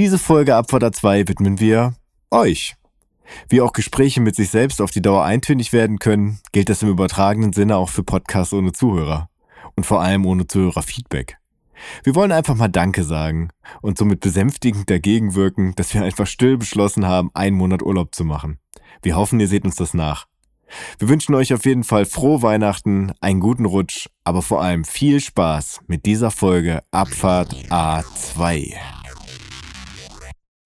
Diese Folge Abfahrt 2 widmen wir euch. Wie auch Gespräche mit sich selbst auf die Dauer eintönig werden können, gilt das im übertragenen Sinne auch für Podcasts ohne Zuhörer. Und vor allem ohne Zuhörerfeedback. Wir wollen einfach mal Danke sagen und somit besänftigend dagegen wirken, dass wir einfach still beschlossen haben, einen Monat Urlaub zu machen. Wir hoffen, ihr seht uns das nach. Wir wünschen euch auf jeden Fall frohe Weihnachten, einen guten Rutsch, aber vor allem viel Spaß mit dieser Folge Abfahrt A2.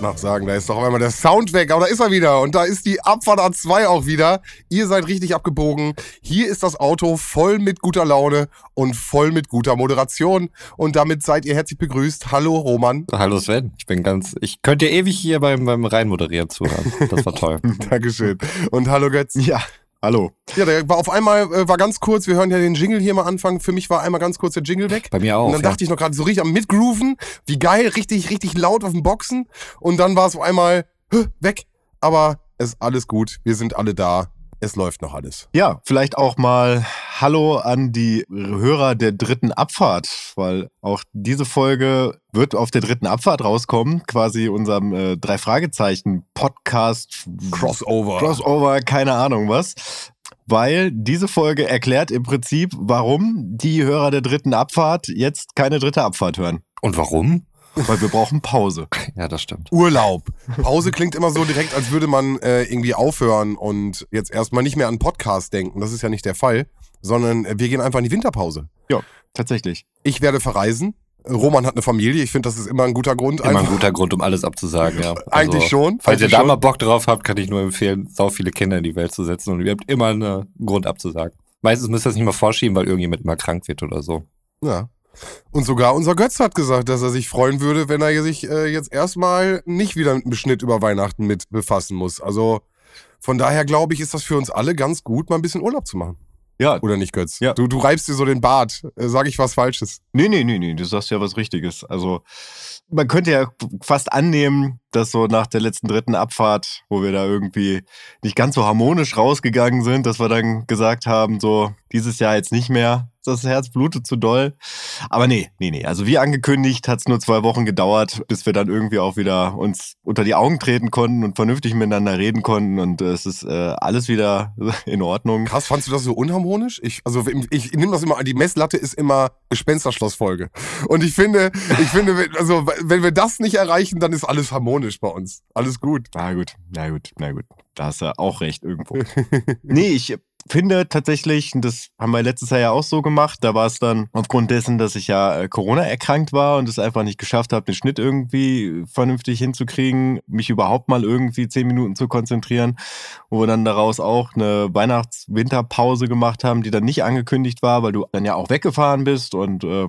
Noch sagen. Da ist doch auf einmal der Sound weg, aber da ist er wieder. Und da ist die Abfahrt A2 auch wieder. Ihr seid richtig abgebogen. Hier ist das Auto voll mit guter Laune und voll mit guter Moderation. Und damit seid ihr herzlich begrüßt. Hallo Roman. Hallo Sven. Ich bin ganz, ich könnte ewig hier beim, beim Reinmoderieren zuhören. Das war toll. Dankeschön. Und hallo Götz. Ja, hallo. Ja, der war auf einmal, äh, war ganz kurz, wir hören ja den Jingle hier mal anfangen. Für mich war einmal ganz kurz der Jingle weg. Bei mir auch. Und dann ja. dachte ich noch gerade so richtig am Mitgrooven. Wie geil, richtig, richtig laut auf dem Boxen. Und dann war es auf einmal weg. Aber es ist alles gut. Wir sind alle da. Es läuft noch alles. Ja, vielleicht auch mal Hallo an die Hörer der dritten Abfahrt, weil auch diese Folge wird auf der dritten Abfahrt rauskommen, quasi unserem äh, drei Fragezeichen Podcast Crossover. Crossover, keine Ahnung was. Weil diese Folge erklärt im Prinzip, warum die Hörer der dritten Abfahrt jetzt keine dritte Abfahrt hören. Und warum? Weil wir brauchen Pause. Ja, das stimmt. Urlaub. Pause klingt immer so direkt, als würde man äh, irgendwie aufhören und jetzt erstmal nicht mehr an Podcast denken. Das ist ja nicht der Fall, sondern äh, wir gehen einfach in die Winterpause. Ja, tatsächlich. Ich werde verreisen. Roman hat eine Familie. Ich finde, das ist immer ein guter Grund. Immer ein einfach. guter Grund, um alles abzusagen, ja. Also, Eigentlich schon. Falls ihr da schon. mal Bock drauf habt, kann ich nur empfehlen, sau viele Kinder in die Welt zu setzen und ihr habt immer einen Grund abzusagen. Meistens müsst ihr das nicht mal vorschieben, weil irgendjemand immer krank wird oder so. Ja. Und sogar unser Götz hat gesagt, dass er sich freuen würde, wenn er sich äh, jetzt erstmal nicht wieder mit einem Schnitt über Weihnachten mit befassen muss. Also von daher glaube ich, ist das für uns alle ganz gut, mal ein bisschen Urlaub zu machen. Ja, Oder nicht, Götz? Ja. Du, du reibst dir so den Bart. Äh, sag ich was Falsches? Nee, nee, nee, nee, du sagst ja was Richtiges. Also, man könnte ja fast annehmen, dass so nach der letzten dritten Abfahrt, wo wir da irgendwie nicht ganz so harmonisch rausgegangen sind, dass wir dann gesagt haben, so, dieses Jahr jetzt nicht mehr, das Herz blutet zu doll. Aber nee, nee, nee. Also wie angekündigt, hat es nur zwei Wochen gedauert, bis wir dann irgendwie auch wieder uns unter die Augen treten konnten und vernünftig miteinander reden konnten. Und äh, es ist äh, alles wieder in Ordnung. Krass, fandst du das so unharmonisch? Ich, also ich, ich nehme das immer, die Messlatte ist immer Gespensterschlossfolge. Und ich finde, ich finde, also wenn wir das nicht erreichen, dann ist alles harmonisch bei uns. Alles gut. Na gut, na gut, na gut. Da hast du auch recht irgendwo. nee, ich finde tatsächlich, und das haben wir letztes Jahr ja auch so gemacht, da war es dann aufgrund dessen, dass ich ja äh, Corona erkrankt war und es einfach nicht geschafft habe, den Schnitt irgendwie vernünftig hinzukriegen, mich überhaupt mal irgendwie zehn Minuten zu konzentrieren, wo wir dann daraus auch eine Weihnachts-Winterpause gemacht haben, die dann nicht angekündigt war, weil du dann ja auch weggefahren bist und äh,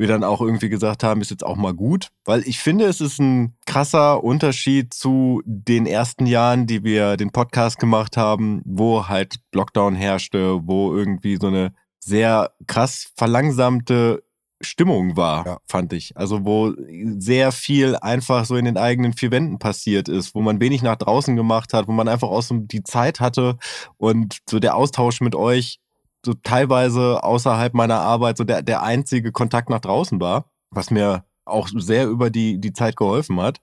wir dann auch irgendwie gesagt haben, ist jetzt auch mal gut. Weil ich finde, es ist ein krasser Unterschied zu den ersten Jahren, die wir den Podcast gemacht haben, wo halt Lockdown herrschte, wo irgendwie so eine sehr krass verlangsamte Stimmung war, Ja. fand ich. Also wo sehr viel einfach so in den eigenen vier Wänden passiert ist, wo man wenig nach draußen gemacht hat, wo man einfach auch so die Zeit hatte und so der Austausch mit euch so teilweise außerhalb meiner Arbeit so der, der einzige Kontakt nach draußen war, was mir auch sehr über die, die Zeit geholfen hat,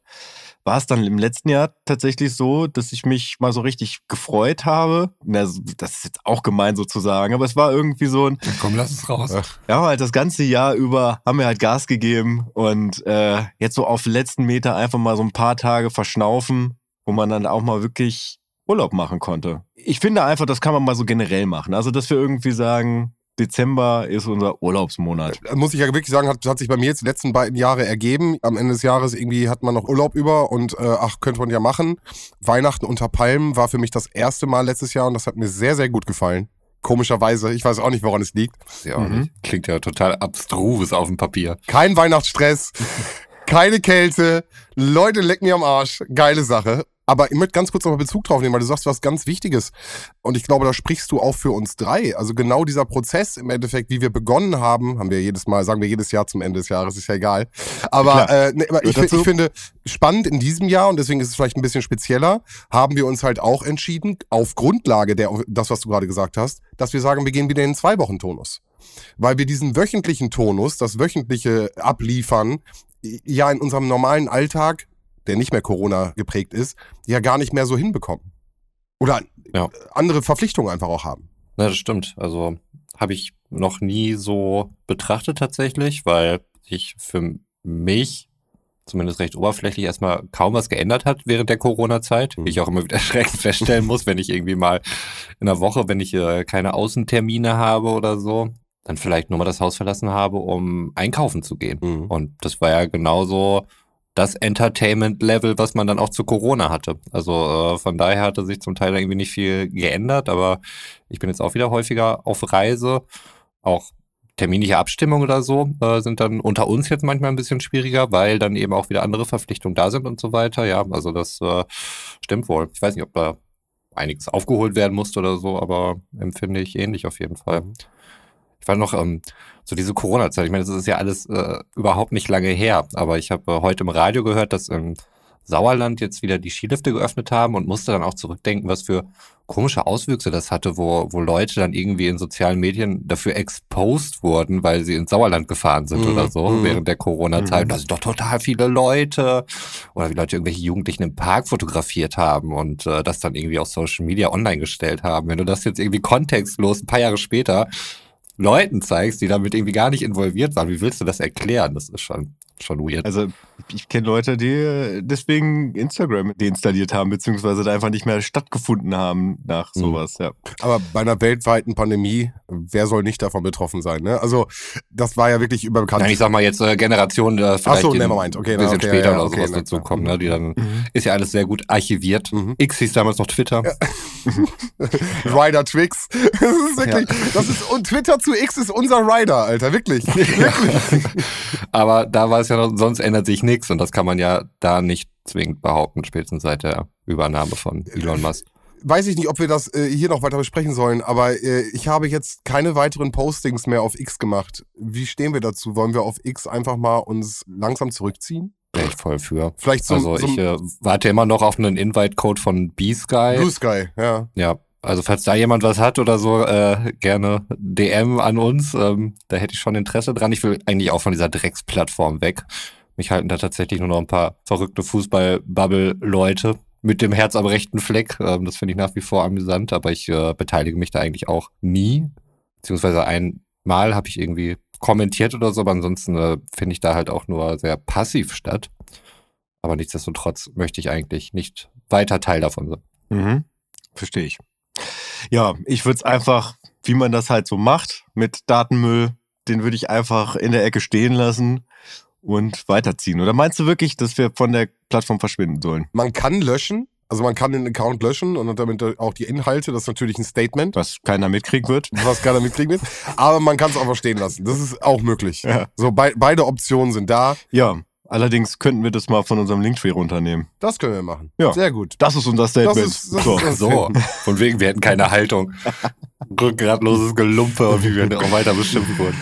war es dann im letzten Jahr tatsächlich so, dass ich mich mal so richtig gefreut habe. Na, das ist jetzt auch gemein sozusagen, aber es war irgendwie so ein, Komm, lass es raus. ja, halt das ganze Jahr über haben wir halt Gas gegeben und äh, jetzt so auf letzten Meter einfach mal so ein paar Tage verschnaufen, wo man dann auch mal wirklich Urlaub machen konnte. Ich finde einfach, das kann man mal so generell machen. Also, dass wir irgendwie sagen, Dezember ist unser Urlaubsmonat. Das muss ich ja wirklich sagen, hat, hat sich bei mir jetzt die letzten beiden Jahre ergeben. Am Ende des Jahres irgendwie hat man noch Urlaub über und äh, ach, könnte man ja machen. Weihnachten unter Palmen war für mich das erste Mal letztes Jahr und das hat mir sehr, sehr gut gefallen. Komischerweise. Ich weiß auch nicht, woran es liegt. Ja, Mhm. Klingt ja total abstrus auf dem Papier. Kein Weihnachtsstress, keine Kälte, Leute lecken mir am Arsch. Geile Sache. Aber ich möchte ganz kurz nochmal Bezug drauf nehmen, weil du sagst was ganz Wichtiges. Und ich glaube, da sprichst du auch für uns drei. Also genau dieser Prozess im Endeffekt, wie wir begonnen haben, haben wir jedes Mal, sagen wir jedes Jahr zum Ende des Jahres, ist ja egal. Aber, äh, aber ich, ich finde spannend in diesem Jahr, und deswegen ist es vielleicht ein bisschen spezieller, haben wir uns halt auch entschieden, auf Grundlage der, das, was du gerade gesagt hast, dass wir sagen, wir gehen wieder in den Zwei-Wochen-Tonus. Weil wir diesen wöchentlichen Tonus, das wöchentliche Abliefern, ja in unserem normalen Alltag, der nicht mehr Corona geprägt ist, ja gar nicht mehr so hinbekommen. Oder Ja. andere Verpflichtungen einfach auch haben. Na, das stimmt. Also habe ich noch nie so betrachtet tatsächlich, weil sich für mich zumindest recht oberflächlich erstmal kaum was geändert hat während der Corona-Zeit. Wie ich auch immer wieder erschreckend feststellen muss, wenn ich irgendwie mal in der Woche, wenn ich äh, keine Außentermine habe oder so, dann vielleicht nur mal das Haus verlassen habe, um einkaufen zu gehen. Mhm. Und das war ja genauso das Entertainment-Level, was man dann auch zu Corona hatte. Also äh, von daher hatte sich zum Teil irgendwie nicht viel geändert, aber ich bin jetzt auch wieder häufiger auf Reise. Auch terminliche Abstimmungen oder so äh, sind dann unter uns jetzt manchmal ein bisschen schwieriger, weil dann eben auch wieder andere Verpflichtungen da sind und so weiter. Ja, also das äh, stimmt wohl. Ich weiß nicht, ob da einiges aufgeholt werden musste oder so, aber empfinde ich ähnlich auf jeden Fall. Ich war noch ähm, so diese Corona-Zeit. Ich meine, das ist ja alles äh, überhaupt nicht lange her, aber ich habe äh, heute im Radio gehört, dass im Sauerland jetzt wieder die Skilifte geöffnet haben und musste dann auch zurückdenken, was für komische Auswüchse das hatte, wo, wo Leute dann irgendwie in sozialen Medien dafür exposed wurden, weil sie ins Sauerland gefahren sind Mhm, oder so mhm. während der Corona-Zeit. Mhm. Da sind doch total viele Leute oder wie Leute irgendwelche Jugendlichen im Park fotografiert haben und äh, das dann irgendwie auf Social Media online gestellt haben. Wenn du das jetzt irgendwie kontextlos ein paar Jahre später Leuten zeigst, die damit irgendwie gar nicht involviert waren, wie willst du das erklären? Das ist schon, schon weird. Also ich kenne Leute, die deswegen Instagram deinstalliert haben, beziehungsweise da einfach nicht mehr stattgefunden haben nach Mhm. sowas, ja. Aber bei einer weltweiten Pandemie, wer soll nicht davon betroffen sein? Ne? Also das war ja wirklich überbekannt. Nein, ich sag mal jetzt äh, Generationen, äh, vielleicht so, nevermind. Okay, ein bisschen okay, später ja, ja, oder okay, sowas na dazu kommen, ne? Die dann ist ja alles sehr gut archiviert. Mhm. X hieß damals noch Twitter. Rider Twix. Das ist wirklich, das ist, und Twitter zu X ist unser Rider, Alter, wirklich. wirklich. Aber da war es ja noch, sonst ändert sich nichts und das kann man ja da nicht zwingend behaupten, spätestens seit der Übernahme von Elon Musk. Weiß ich nicht, ob wir das äh, hier noch weiter besprechen sollen, aber äh, ich habe jetzt keine weiteren Postings mehr auf X gemacht. Wie stehen wir dazu? Wollen wir auf X einfach mal uns langsam zurückziehen? Wäre ich voll für. Vielleicht zum, Also zum ich äh, warte immer noch auf einen Invite-Code von B-Sky. Blue Sky, ja. Ja, also falls da jemand was hat oder so, äh, gerne DM an uns. Ähm, da hätte ich schon Interesse dran. Ich will eigentlich auch von dieser Drecksplattform weg. Mich halten da tatsächlich nur noch ein paar verrückte Fußball-Bubble-Leute mit dem Herz am rechten Fleck. Ähm, das finde ich nach wie vor amüsant, aber ich äh, beteilige mich da eigentlich auch nie. Beziehungsweise einmal habe ich irgendwie kommentiert oder so, aber ansonsten äh, finde ich da halt auch nur sehr passiv statt. Aber nichtsdestotrotz möchte ich eigentlich nicht weiter Teil davon sein. Mhm. Verstehe ich. Ja, ich würde es einfach, wie man das halt so macht, mit Datenmüll, den würde ich einfach in der Ecke stehen lassen und weiterziehen. Oder meinst du wirklich, dass wir von der Plattform verschwinden sollen? Man kann löschen, also man kann den Account löschen und damit auch die Inhalte, das ist natürlich ein Statement, Was keiner mitkriegen wird? was keiner mitkriegen wird. Aber man kann es einfach stehen lassen. Das ist auch möglich. Ja. So, bei, beide Optionen sind da. Ja, allerdings könnten wir das mal von unserem Linktree runternehmen. Das können wir machen. Ja. Sehr gut. Das ist unser Statement. Das ist- das so. ist das- So, von wegen, wir hätten keine Haltung. Rückgratloses Gelumpe und wie wir auch weiter beschimpft wurden.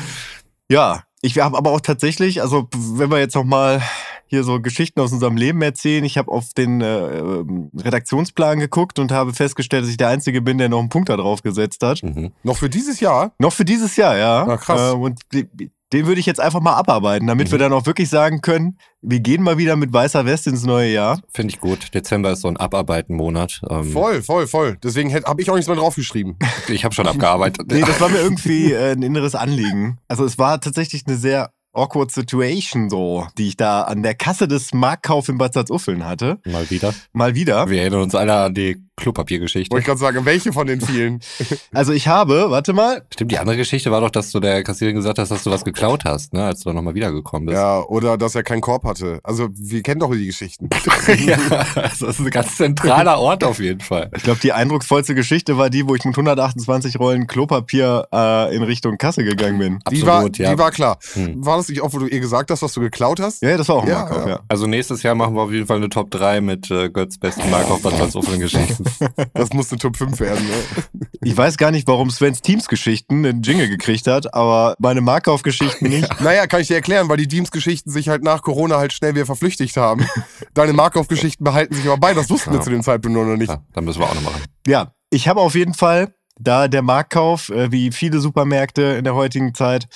Ja, ich habe aber auch tatsächlich, also wenn wir jetzt noch mal hier so Geschichten aus unserem Leben erzählen, ich habe auf den äh, ähm, Redaktionsplan geguckt und habe festgestellt, dass ich der Einzige bin, der noch einen Punkt da drauf gesetzt hat. Mhm. Noch für dieses Jahr? Noch für dieses Jahr, ja. Ah, krass. Äh, und die- den würde ich jetzt einfach mal abarbeiten, damit Mhm. wir dann auch wirklich sagen können, wir gehen mal wieder mit weißer Weste ins neue Jahr. Finde ich gut. Dezember ist so ein Abarbeiten-Monat. Ähm, Voll, voll, voll. Deswegen habe ich auch nichts mehr draufgeschrieben. Ich habe schon abgearbeitet. Nee, das war mir irgendwie äh, ein inneres Anliegen. Also es war tatsächlich eine sehr awkward Situation so, die ich da an der Kasse des Marktkauf in Bad Salzuffeln hatte. Mal wieder. Mal wieder. Wir erinnern uns alle an die Klopapiergeschichte. Wollte ich gerade sagen, welche von den vielen? Also ich habe, warte mal, Stimmt, die andere Geschichte war doch, dass du der Kassiererin gesagt hast, dass du was geklaut hast, ne, als du dann nochmal wiedergekommen bist. Ja, oder dass er keinen Korb hatte. Also, wir kennen doch die Geschichten. ja, also das ist ein ganz zentraler Ort auf jeden Fall. ich glaube, die eindrucksvollste Geschichte war die, wo ich mit 128 Rollen Klopapier äh, in Richtung Kasse gegangen bin. Die war, Absolut, ja. die war klar. Hm. War das nicht auch, wo du ihr gesagt hast, was du geklaut hast? Ja, das war auch ein Ja, Markov, ja. ja. Also nächstes Jahr machen wir auf jeden Fall eine Top 3 mit äh, Götz besten Markov Bad Salzuflen Geschichten. Das musste Top 5 werden. Ne? Ich weiß gar nicht, warum Svens Teams-Geschichten einen Jingle gekriegt hat, aber meine Markov-Geschichten nicht. Naja, kann ich dir erklären, weil die Teams-Geschichten sich halt nach Corona halt schnell wieder verflüchtigt haben. Deine Markov-Geschichten behalten sich aber bei. Das wussten wir Ja. zu dem Zeitpunkt nur noch nicht. Ja, dann müssen wir auch noch machen. Ja, ich habe auf jeden Fall, da der Marktkauf, äh, wie viele Supermärkte in der heutigen Zeit,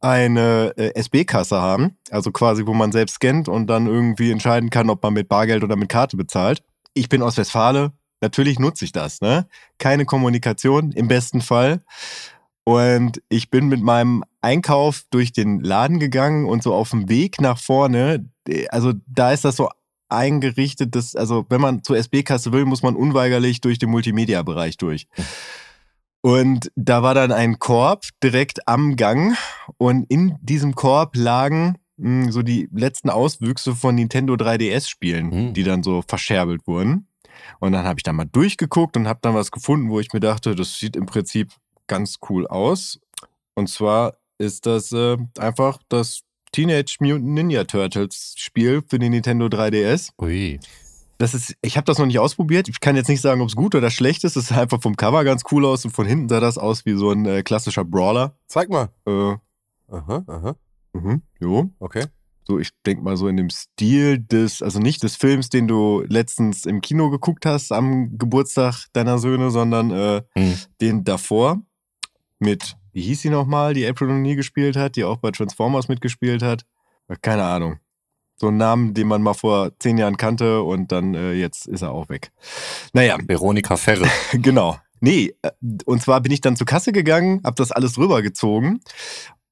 eine äh, SB-Kasse haben, also quasi, wo man selbst scannt und dann irgendwie entscheiden kann, ob man mit Bargeld oder mit Karte bezahlt. Ich bin aus Westfale, natürlich nutze ich das, ne? Keine Kommunikation im besten Fall. Und ich bin mit meinem Einkauf durch den Laden gegangen und so auf dem Weg nach vorne, äh, also da ist das so eingerichtet, dass, also wenn man zur SB-Kasse will, muss man unweigerlich durch den Multimedia-Bereich durch. Und da war dann ein Korb direkt am Gang und in diesem Korb lagen mh, so die letzten Auswüchse von Nintendo 3DS-Spielen, Mhm. die dann so verscherbelt wurden. Und dann habe ich da mal durchgeguckt und habe dann was gefunden, wo ich mir dachte, das sieht im Prinzip ganz cool aus. Und zwar ist das äh, einfach das Teenage Mutant Ninja Turtles Spiel für den Nintendo 3DS. Ui. Das ist, ich habe das noch nicht ausprobiert. Ich kann jetzt nicht sagen, ob es gut oder schlecht ist. Es sah einfach vom Cover ganz cool aus und von hinten sah das aus wie so ein äh, klassischer Brawler. Zeig mal. Äh, Aha, aha. mhm, jo. Okay. So, ich denk mal so in dem Stil des, also nicht des Films, den du letztens im Kino geguckt hast am Geburtstag deiner Söhne, sondern äh, Hm. den davor mit, wie hieß sie nochmal, die April O'Neil gespielt hat, die auch bei Transformers mitgespielt hat. Äh, Keine Ahnung. So ein Namen, den man mal vor zehn Jahren kannte und dann äh, jetzt ist er auch weg. Naja, Veronika Ferre. genau. Nee, äh, und zwar bin ich dann zur Kasse gegangen, hab das alles rübergezogen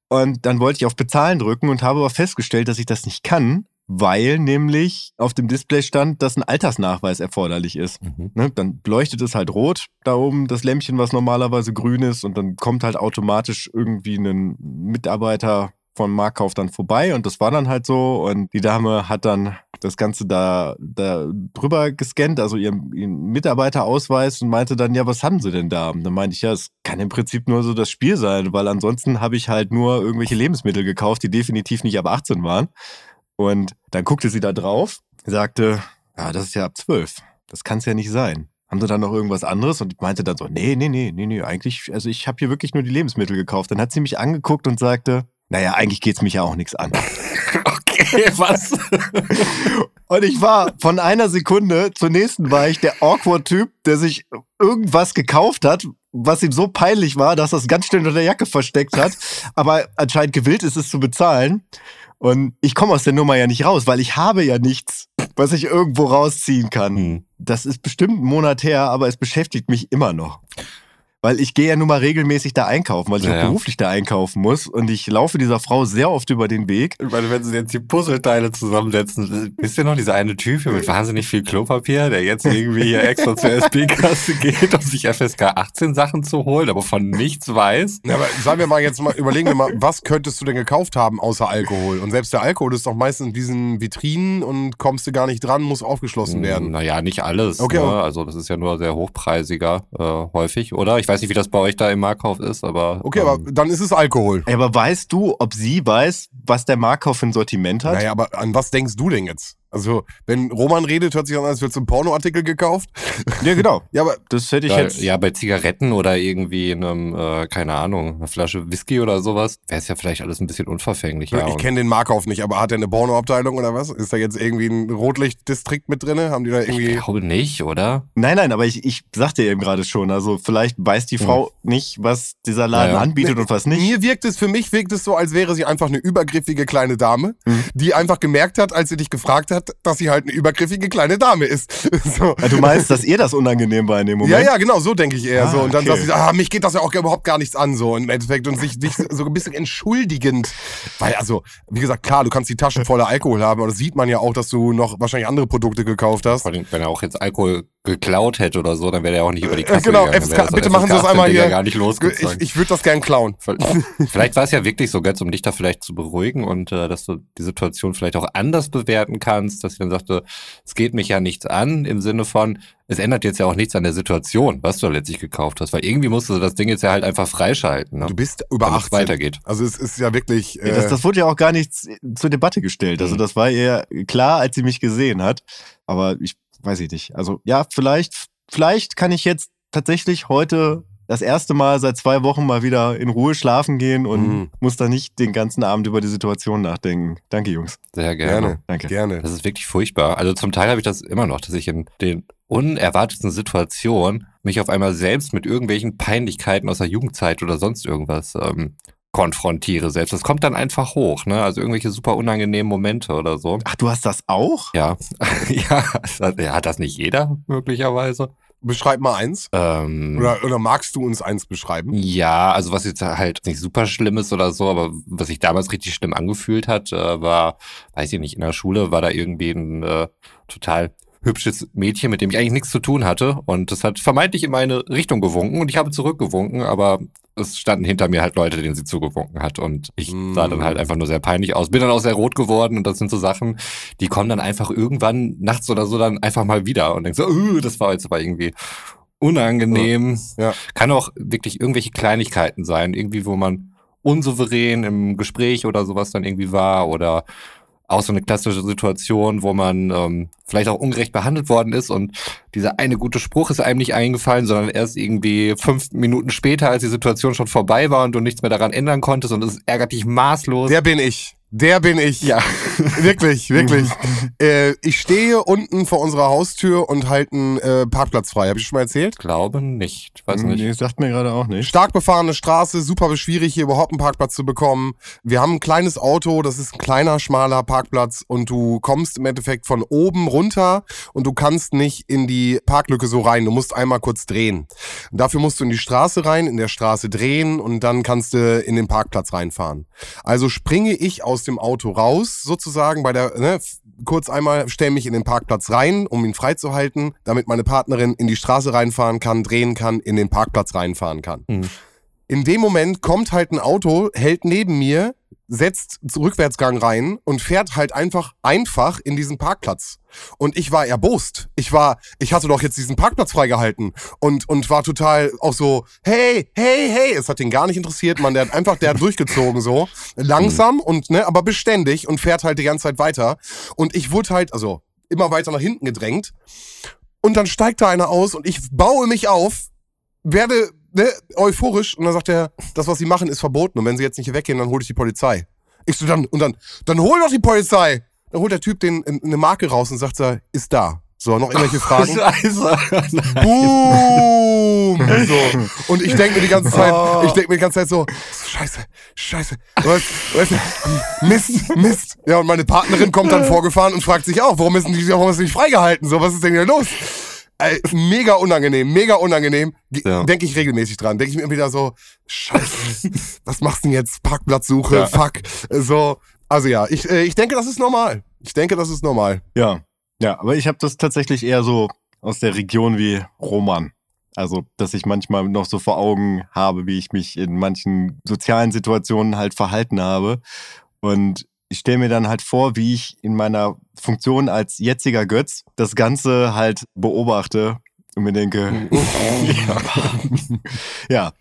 und dann wollte ich auf Bezahlen drücken und habe aber festgestellt, dass ich das nicht kann, weil nämlich auf dem Display stand, dass ein Altersnachweis erforderlich ist. Mhm. Ne, dann leuchtet es halt rot da oben, das Lämpchen, was normalerweise grün ist, und dann kommt halt automatisch irgendwie ein Mitarbeiter von Markkauf dann vorbei und das war dann halt so und die Dame hat dann das Ganze da, da drüber gescannt, also ihren, ihren Mitarbeiterausweis und meinte dann, ja, was haben sie denn da? Und dann meinte ich, ja, es kann im Prinzip nur so das Spiel sein, weil ansonsten habe ich halt nur irgendwelche Lebensmittel gekauft, die definitiv nicht ab 18 waren. Und dann guckte sie da drauf, sagte, ja, das ist ja ab 12. Das kann es ja nicht sein. Haben sie dann noch irgendwas anderes? Und meinte dann so, nee, nee, nee, nee, nee, eigentlich, also ich habe hier wirklich nur die Lebensmittel gekauft. Dann hat sie mich angeguckt und sagte, naja, eigentlich geht's mich ja auch nichts an. Okay, was? Und ich war von einer Sekunde zur nächsten war ich der Awkward-Typ, der sich irgendwas gekauft hat, was ihm so peinlich war, dass er es ganz schnell unter der Jacke versteckt hat, aber anscheinend gewillt ist, es zu bezahlen. Und ich komme aus der Nummer ja nicht raus, weil ich habe ja nichts, was ich irgendwo rausziehen kann. Hm. Das ist bestimmt einen Monat her, aber es beschäftigt mich immer noch. Weil ich gehe ja nun mal regelmäßig da einkaufen, weil ich Ja, auch beruflich da einkaufen muss. Und ich laufe dieser Frau sehr oft über den Weg. Ich meine, wenn sie jetzt die Puzzleteile zusammensetzen, wisst ihr noch, dieser eine Typ hier mit wahnsinnig viel Klopapier, der jetzt irgendwie hier extra zur SB-Kasse geht, um sich FSK 18 Sachen zu holen, aber von nichts weiß? Ja, aber sagen wir mal jetzt mal, überlegen wir mal, was könntest du denn gekauft haben außer Alkohol? Und selbst der Alkohol ist doch meistens in diesen Vitrinen und kommst du gar nicht dran, muss aufgeschlossen werden. Naja, nicht alles. Okay, ne? Also das ist ja nur sehr hochpreisiger äh, häufig, oder? Ich weiß nicht, wie das bei euch da im Marktkauf ist, aber. Okay, ähm, aber dann ist es Alkohol. Ey, Aber weißt du, ob sie weiß, was der Marktkauf für ein Sortiment hat? Naja, aber an was denkst du denn jetzt? Also, wenn Roman redet, hört sich an, als würdest du einen Pornoartikel gekauft. Ja, genau. Ja, aber Das hätte ich Ja, jetzt. ja, bei Zigaretten oder irgendwie einem, äh, keine Ahnung, einer Flasche Whisky oder sowas, wäre es ja vielleicht alles ein bisschen unverfänglich. Ja, ich kenne den Markauf nicht, aber hat er eine Pornoabteilung oder was? Ist da jetzt irgendwie ein Rotlichtdistrikt mit drinne? Haben die da ich irgendwie. glaube nicht, oder? Nein, nein, aber ich, ich sagte eben gerade schon, also vielleicht weiß die Frau nicht, was dieser Laden Naja. anbietet und was nicht. Mir wirkt es, für mich wirkt es so, als wäre sie einfach eine übergriffige kleine Dame, Mhm. die einfach gemerkt hat, als sie dich gefragt hat, dass sie halt eine übergriffige kleine Dame ist. so. Ja, Du meinst, dass ihr das unangenehm war in dem Moment? Ja, ja, genau, so denke ich eher Ah, so. Und dann okay. sagt sie, ah, mich geht das ja auch überhaupt gar nichts an, so im Endeffekt. Und sich, sich so ein bisschen entschuldigend. Weil, also, wie gesagt, klar, du kannst die Taschen voller Alkohol haben, aber das sieht man ja auch, dass du noch wahrscheinlich andere Produkte gekauft hast. Vor allem, wenn er auch jetzt Alkohol geklaut hätte oder so, dann wäre er auch nicht über die Kasse genau, gegangen. FSK, wäre bitte machen Sie das einmal hier. gar nicht Ich, losgezogen. ich würde das gern klauen. Vielleicht war es ja wirklich so ganz, um dich da vielleicht zu beruhigen und äh, dass du die Situation vielleicht auch anders bewerten kannst, dass sie dann sagte, es geht mich ja nichts an, im Sinne von, es ändert jetzt ja auch nichts an der Situation, was du letztlich gekauft hast, weil irgendwie musst du das Ding jetzt ja halt einfach freischalten, ne? Du bist über damit es 18. weitergeht. Also es ist ja wirklich. Ja, das, Äh, das wurde ja auch gar nicht zur Debatte gestellt. Also Mhm. das war ihr klar, als sie mich gesehen hat. Aber ich weiß ich nicht. Also ja, vielleicht, vielleicht kann ich jetzt tatsächlich heute das erste Mal seit zwei Wochen mal wieder in Ruhe schlafen gehen und Mhm. muss da nicht den ganzen Abend über die Situation nachdenken. Danke, Jungs. Sehr gerne. gerne, Danke. gerne. Das ist wirklich furchtbar. Also zum Teil habe ich das immer noch, dass ich in den unerwartetsten Situationen mich auf einmal selbst mit irgendwelchen Peinlichkeiten aus der Jugendzeit oder sonst irgendwas ähm, konfrontiere selbst. Das kommt dann einfach hoch, ne? Also irgendwelche super unangenehmen Momente oder so. Ach, du hast das auch? Ja, ja, das hat- ja, hat das nicht jeder möglicherweise. Beschreib mal eins. Ähm, Oder, oder magst du uns eins beschreiben? ja, also was jetzt halt nicht super schlimm ist oder so, aber was sich damals richtig schlimm angefühlt hat, äh, war, weiß ich nicht, in der Schule war da irgendwie ein äh, total hübsches Mädchen, mit dem ich eigentlich nichts zu tun hatte und das hat vermeintlich in meine Richtung gewunken und ich habe zurückgewunken, aber es standen hinter mir halt Leute, denen sie zugewunken hat und ich Mm. sah dann halt einfach nur sehr peinlich aus. Bin dann auch sehr rot geworden und das sind so Sachen, die kommen dann einfach irgendwann nachts oder so dann einfach mal wieder und denkst so, uh, das war jetzt aber irgendwie unangenehm. Ja. Kann auch wirklich irgendwelche Kleinigkeiten sein, irgendwie, wo man unsouverän im Gespräch oder sowas dann irgendwie war oder auch so eine klassische Situation, wo man ähm, vielleicht auch ungerecht behandelt worden ist und dieser eine gute Spruch ist einem nicht eingefallen, sondern erst irgendwie fünf Minuten später, als die Situation schon vorbei war und du nichts mehr daran ändern konntest und es ärgert dich maßlos. Der bin ich. Der bin ich. ja. Wirklich, wirklich. äh, ich stehe unten vor unserer Haustür und halte einen äh, Parkplatz frei. Habe ich schon mal erzählt? Glaube nicht. Weiß nicht. Nee, sagt mir gerade auch nicht. Stark befahrene Straße, super schwierig hier überhaupt einen Parkplatz zu bekommen. Wir haben ein kleines Auto, das ist ein kleiner, schmaler Parkplatz und du kommst im Endeffekt von oben runter und du kannst nicht in die Parklücke so rein. Du musst einmal kurz drehen. Und dafür musst du in die Straße rein, in der Straße drehen und dann kannst du in den Parkplatz reinfahren. Also springe ich aus dem Auto raus, sozusagen bei der, ne, kurz einmal stelle mich in den Parkplatz rein, um ihn freizuhalten, damit meine Partnerin in die Straße reinfahren kann, drehen kann, in den Parkplatz reinfahren kann. Mhm. In dem Moment kommt halt ein Auto, hält neben mir, setzt Rückwärtsgang rein und fährt halt einfach einfach in diesen Parkplatz. Und ich war erbost. Ich war, ich hatte doch jetzt diesen Parkplatz freigehalten und, und war total auch so, hey, hey, hey. Es hat ihn gar nicht interessiert, man. Der hat einfach, der hat durchgezogen so. Langsam und, ne, aber beständig und fährt halt die ganze Zeit weiter. Und ich wurde halt, also immer weiter nach hinten gedrängt. Und dann steigt da einer aus und ich baue mich auf, werde ne, euphorisch und dann sagt er, das, was sie machen, ist verboten und wenn sie jetzt nicht hier weggehen, dann hole ich die Polizei. Ich so, dann, und dann, dann hol doch die Polizei. Dann holt der Typ den, eine Marke raus und sagt, er, ist da. So, noch irgendwelche Fragen? Scheiße. Boom! So. Und ich denke mir die ganze Zeit, ich denke mir die ganze Zeit so, scheiße, scheiße, weißt, weißt, Mist, Mist. Ja, und meine Partnerin kommt dann vorgefahren und fragt sich auch, warum ist denn die, warum ist die nicht freigehalten? So, was ist denn hier los? Ey, mega unangenehm, mega unangenehm. Ge- Ja. Denke ich regelmäßig dran. Denke ich mir wieder so, scheiße, was machst du denn jetzt? Parkplatzsuche, Ja. fuck. So, also ja, ich, äh, ich denke, das ist normal. Ich denke, das ist normal. Ja, ja, aber ich habe das tatsächlich eher so aus der Region wie Roman. Also, dass ich manchmal noch so vor Augen habe, wie ich mich in manchen sozialen Situationen halt verhalten habe. Und ich stelle mir dann halt vor, wie ich in meiner Funktion als jetziger Götz das Ganze halt beobachte und mir denke, ja, ja,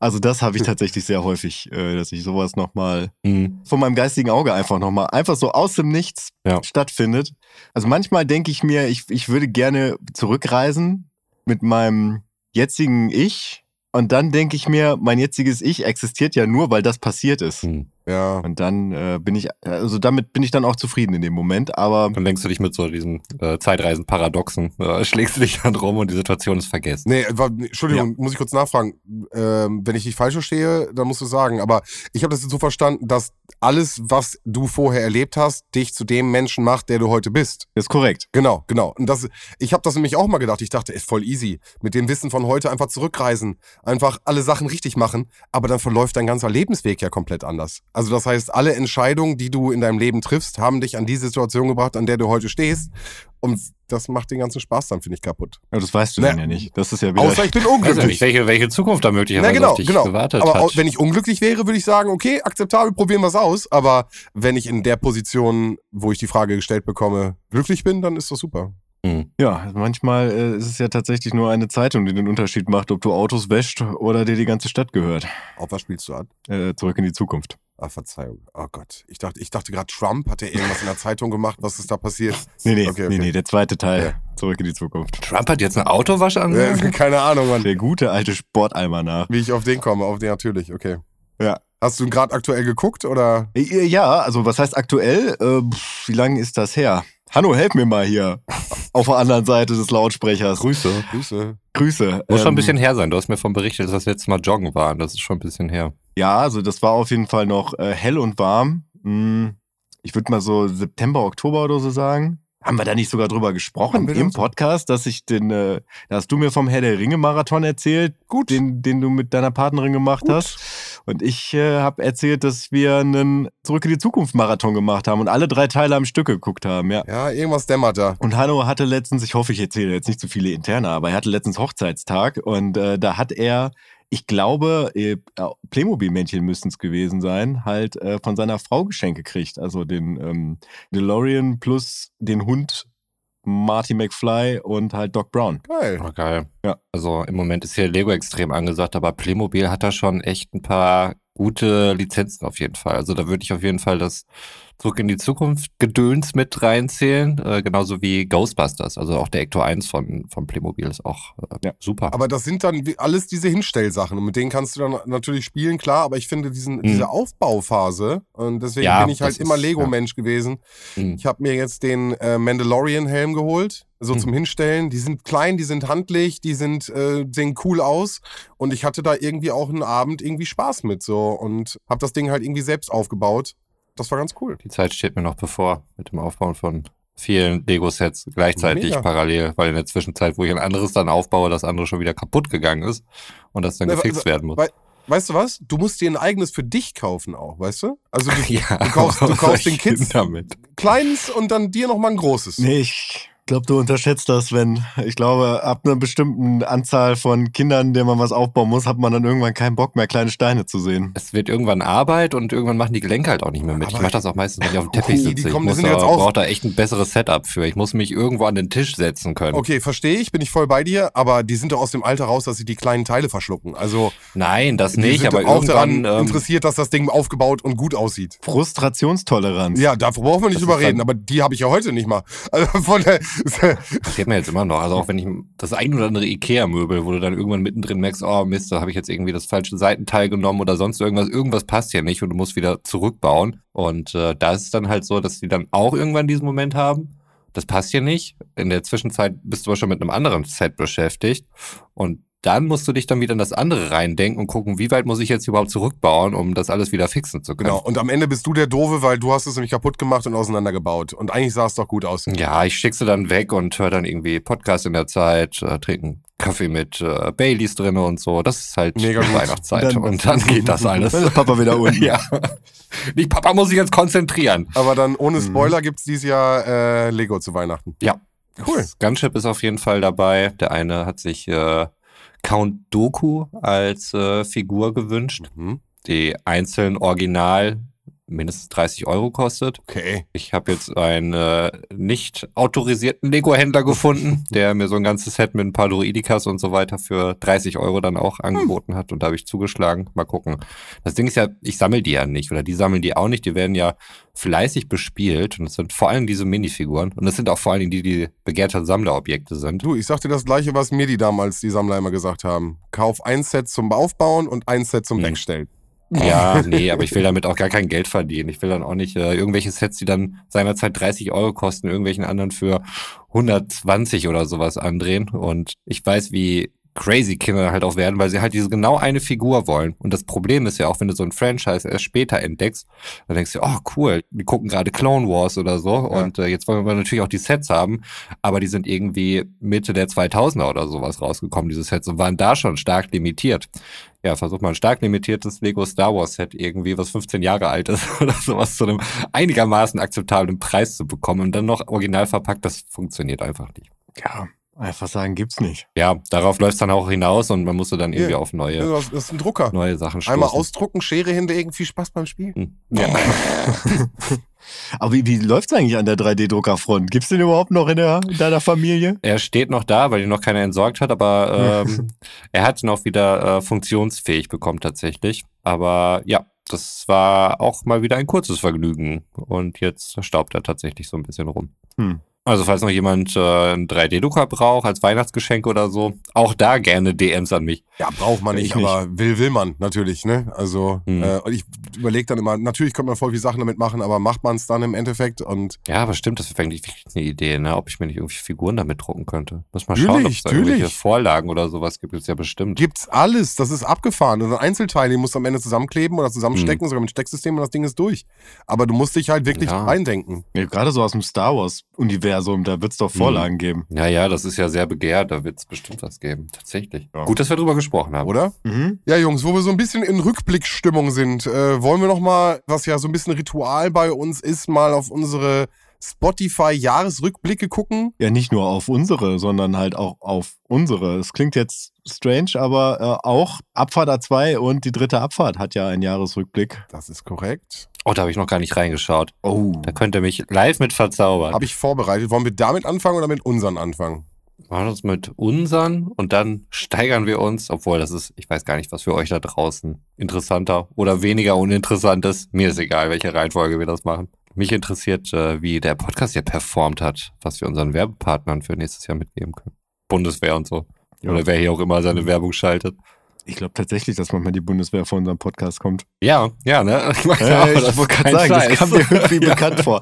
also das habe ich tatsächlich sehr häufig, äh, dass ich sowas nochmal Mhm. von meinem geistigen Auge einfach nochmal, einfach so aus dem Nichts Ja. stattfindet. Also manchmal denke ich mir, ich, ich würde gerne zurückreisen mit meinem jetzigen Ich. Und dann denke ich mir, mein jetziges Ich existiert ja nur, weil das passiert ist. Mhm. Ja. Und dann äh, bin ich, also damit bin ich dann auch zufrieden in dem Moment. Aber Dann lenkst du dich mit so diesem äh, Zeitreisen-Paradoxen, äh, schlägst du dich dann rum und die Situation ist vergessen. Nee, war, Entschuldigung, muss ich kurz nachfragen. Ähm, wenn ich dich falsch verstehe, dann musst du sagen. Aber ich habe das jetzt so verstanden, dass alles, was du vorher erlebt hast, dich zu dem Menschen macht, der du heute bist. ist korrekt. Genau, genau. Und das, ich habe das nämlich auch mal gedacht. Ich dachte, ist voll easy. Mit dem Wissen von heute einfach zurückreisen, einfach alle Sachen richtig machen. Aber dann verläuft dein ganzer Lebensweg ja komplett anders. Also das heißt, alle Entscheidungen, die du in deinem Leben triffst, haben dich an die Situation gebracht, an der du heute stehst. Und das macht den ganzen Spaß dann, finde ich, kaputt. Ja, das weißt du Ne. dann ja nicht. Das ist ja wieder. Außer ich bin unglücklich. nicht, welche, welche Zukunft da möglicherweise Na genau, auf dich genau. gewartet Aber hat. wenn ich unglücklich wäre, würde ich sagen, okay, akzeptabel, probieren wir es aus. Aber wenn ich in der Position, wo ich die Frage gestellt bekomme, glücklich bin, dann ist das super. Hm. Ja, manchmal äh, ist es ja tatsächlich nur eine Zeitung, die den Unterschied macht, ob du Autos wäscht oder dir die ganze Stadt gehört. Auf was spielst du an? Äh, zurück in die Zukunft. Ah, Verzeihung. Oh Gott. Ich dachte, ich dachte gerade, Trump hat ja irgendwas in der Zeitung gemacht. Was ist da passiert? Nee, nee, Okay, nee, okay. nee, der zweite Teil. Ja. Zurück in die Zukunft. Trump hat jetzt eine Autowaschanlage? Äh, keine Ahnung, Mann. Der gute alte Sportalmanach. Wie ich auf den komme. Auf den natürlich, okay. Ja. Hast du ihn gerade aktuell geguckt oder? Äh, Ja, also was heißt aktuell? Äh, wie lange ist das her? Hanno, helf mir mal hier. Auf der anderen Seite des Lautsprechers. Grüße. Grüße. Grüße. Muss schon ein Ähm, bisschen her sein. Du hast mir von berichtet, dass das letzte Mal joggen war. Das ist schon ein bisschen her. Ja, also das war auf jeden Fall noch äh, hell und warm. Hm, ich würde mal so September, Oktober oder so sagen. Haben wir da nicht sogar drüber gesprochen im so. Podcast, dass ich den, äh, da hast du mir vom Herr der Ringe Marathon erzählt, Gut. den, den du mit deiner Partnerin gemacht Gut. hast. Und ich äh, habe erzählt, dass wir einen Zurück in die Zukunft Marathon gemacht haben und alle drei Teile am Stück geguckt haben, ja. Ja, irgendwas dämmert da. Und Hanno hatte letztens, ich hoffe, ich erzähle jetzt nicht zu viele interne, aber er hatte letztens Hochzeitstag und äh, da hat er, ich glaube, äh, Playmobil-Männchen müssten es gewesen sein, halt äh, von seiner Frau Geschenk gekriegt. Also den ähm, DeLorean plus den Hund Marty McFly und halt Doc Brown. Geil. Oh, geil. Ja. Also im Moment ist hier Lego extrem angesagt, aber Playmobil hat da schon echt ein paar gute Lizenzen auf jeden Fall. Also da würde ich auf jeden Fall das Zurück in die Zukunft Gedöns mit reinzählen, äh, genauso wie Ghostbusters. Also auch der Ecto 1 von, von Playmobil ist auch äh, Ja. super. Aber das sind dann wie- alles diese Hinstellsachen und mit denen kannst du dann natürlich spielen, klar, aber ich finde diesen, diese Aufbauphase und deswegen Ja, bin ich halt immer Lego-Mensch gewesen. Mhm. Ich habe mir jetzt den äh, Mandalorian-Helm geholt, so Mhm. zum Hinstellen. Die sind klein, die sind handlich, die sind, äh, sehen cool aus und ich hatte da irgendwie auch einen Abend irgendwie Spaß mit so und habe das Ding halt irgendwie selbst aufgebaut. Das war ganz cool. Die Zeit steht mir noch bevor mit dem Aufbauen von vielen Lego-Sets gleichzeitig Mega. parallel, weil in der Zwischenzeit, wo ich ein anderes dann aufbaue, das andere schon wieder kaputt gegangen ist und das dann Ne, gefixt we- werden muss. Weißt du was? Du musst dir ein eigenes für dich kaufen auch, weißt du? Also du, ja, du kaufst- du kaufst den Kids- damit. kleines und dann dir nochmal ein großes. Nee, ich glaube, du unterschätzt das, wenn, ich glaube, ab einer bestimmten Anzahl von Kindern, der man was aufbauen muss, hat man dann irgendwann keinen Bock mehr, kleine Steine zu sehen. Es wird irgendwann Arbeit und irgendwann machen die Gelenke halt auch nicht mehr mit. ich Aber- mache das auch meistens, wenn ich auf dem Teppich Die sitze. kommen- ich muss da, auch- brauche da echt ein besseres Setup für. Ich muss mich irgendwo an den Tisch setzen können. Okay, verstehe ich, bin ich voll bei dir, aber die sind doch aus dem Alter raus, dass sie die kleinen Teile verschlucken. Also Nein, das die nicht, sind aber auch daran irgendwann. Ähm, interessiert, dass das Ding aufgebaut und gut aussieht. Frustrationstoleranz. Ja, davor brauchen wir nicht Das drüber reden, aber die habe ich ja heute nicht mal. Also von der, passiert mir jetzt immer noch. Also auch wenn ich das ein oder andere Ikea-Möbel, wo du dann irgendwann mittendrin merkst, oh Mist, da habe ich jetzt irgendwie das falsche Seitenteil genommen oder sonst irgendwas. Irgendwas passt ja nicht und du musst wieder zurückbauen. Und äh, da ist es dann halt so, dass die dann auch irgendwann diesen Moment haben. Das passt hier nicht. In der Zwischenzeit bist du aber schon mit einem anderen Set beschäftigt. Und dann musst du dich dann wieder in das andere reindenken und gucken, wie weit muss ich jetzt überhaupt zurückbauen, um das alles wieder fixen zu können. genau. Und am Ende bist du der Doofe, weil du hast es nämlich kaputt gemacht und auseinandergebaut. Und eigentlich sah es doch gut aus. Ja, ich schicke sie dann weg und höre dann irgendwie Podcast in der Zeit, äh, trinken Kaffee mit äh, Baileys drin und so. Das ist halt Mega gut. Weihnachtszeit. Dann- und dann geht das alles. Dann ist Papa wieder unten. ja. Nicht Papa muss sich jetzt konzentrieren. Aber dann ohne Mhm. Spoiler gibt's dieses Jahr äh, Lego zu Weihnachten. Ja. Cool. Gunship ist auf jeden Fall dabei. Der eine hat sich äh, Count Doku als äh, Figur gewünscht, Mhm. die einzeln original mindestens 30 Euro kostet. Okay. Ich habe jetzt einen äh, nicht autorisierten Lego-Händler gefunden, der mir so ein ganzes Set mit ein paar Druidikas und so weiter für 30 Euro dann auch angeboten hat und da habe ich zugeschlagen. Mal gucken. Das Ding ist ja, ich sammle die ja nicht oder die sammeln die auch nicht. Die werden ja fleißig bespielt und es sind vor allem diese Minifiguren und es sind auch vor allen Dingen die, die begehrte Sammlerobjekte sind. Du, ich sag dir das gleiche, was mir die damals, die Sammler immer gesagt haben. Kauf ein Set zum Aufbauen und ein Set zum Mhm. Wegstellen. Ja, nee, aber ich will damit auch gar kein Geld verdienen. Ich will dann auch nicht äh, irgendwelche Sets, die dann seinerzeit 30 Euro kosten, irgendwelchen anderen für 120 oder sowas andrehen. Und ich weiß, wie crazy Kinder halt auch werden, weil sie halt diese genau eine Figur wollen. Und das Problem ist ja auch, wenn du so ein Franchise erst später entdeckst, dann denkst du, oh cool, die gucken gerade Clone Wars oder so und äh, jetzt wollen wir natürlich auch die Sets haben, aber die sind irgendwie Mitte der 2000er oder sowas rausgekommen, diese Sets, und waren da schon stark limitiert. Ja, versuch mal ein stark limitiertes Lego Star Wars Set irgendwie, was 15 Jahre alt ist oder sowas zu einem einigermaßen akzeptablen Preis zu bekommen und dann noch original verpackt, das funktioniert einfach nicht. Ja, einfach sagen, gibt's nicht. Ja, darauf läuft es dann auch hinaus und man musste dann irgendwie Ja. auf neue, Das das ist ein Drucker. neue Sachen stoßen. Einmal ausdrucken, Schere hinlegen, viel Spaß beim Spielen. Hm. Ja. Aber wie, wie läuft's eigentlich an der 3D-Druckerfront? Gibt's den überhaupt noch in, der, in deiner Familie? Er steht noch da, weil ihn noch keiner entsorgt hat, aber ähm, er hat ihn auch wieder äh, funktionsfähig bekommen tatsächlich. Aber ja, das war auch mal wieder ein kurzes Vergnügen und jetzt staubt er tatsächlich so ein bisschen rum. Hm. Also falls noch jemand äh, einen 3D-Drucker braucht als Weihnachtsgeschenk oder so, auch da gerne DMs an mich. Ja, braucht man nicht, Ich nicht. aber will, will man natürlich, ne? Also, Mhm. äh, und ich überlege dann immer, natürlich könnte man voll viele Sachen damit machen, aber macht man es dann im Endeffekt und Ja, aber stimmt, das wäre eigentlich wirklich eine Idee, ne? ob ich mir nicht irgendwie Figuren damit drucken könnte. Muss mal schauen, ob Natürlich, es irgendwelche natürlich. Vorlagen oder sowas gibt. Gibt's ja bestimmt. gibt's alles, das ist abgefahren. Und ein Einzelteil, den musst du am Ende zusammenkleben oder zusammenstecken, sogar mit Stecksystem und das Ding ist durch. Aber du musst dich halt wirklich Ja. reindenken. Ja, gerade so aus dem Star Wars-Universum, da wird's doch Vorlagen geben. Ja, ja, das ist ja sehr begehrt, da wird es bestimmt was geben. Tatsächlich. Ja. Gut, dass wir drüber gesprochen haben. Oder? Mhm. Ja, Jungs, wo wir so ein bisschen in Rückblickstimmung sind, äh, wollen wir noch mal, was ja so ein bisschen Ritual bei uns ist, mal auf unsere Spotify-Jahresrückblicke gucken. Ja, nicht nur auf unsere, sondern halt auch auf unsere. Es klingt jetzt strange, aber äh, auch Abfahrt A2 und die dritte Abfahrt hat ja einen Jahresrückblick. Das ist korrekt. Oh, da habe ich noch gar nicht reingeschaut. Oh. Da könnt ihr mich live mit verzaubern. Habe ich vorbereitet. Wollen wir damit anfangen oder mit unseren anfangen? Wir machen uns mit unseren und dann steigern wir uns, obwohl das ist, ich weiß gar nicht, was für euch da draußen interessanter oder weniger uninteressant ist. Mir ist egal, welche Reihenfolge wir das machen. Mich interessiert, äh, wie der Podcast hier performt hat, was wir unseren Werbepartnern für nächstes Jahr mitgeben können. Bundeswehr und so. Ja. Oder wer hier auch immer seine Werbung schaltet. Ich glaube tatsächlich, dass manchmal die Bundeswehr vor unserem Podcast kommt. Ja, ja, ne? Ich, meine Ja, ich das wollte gerade sagen, das Scheiß. kam mir irgendwie bekannt vor.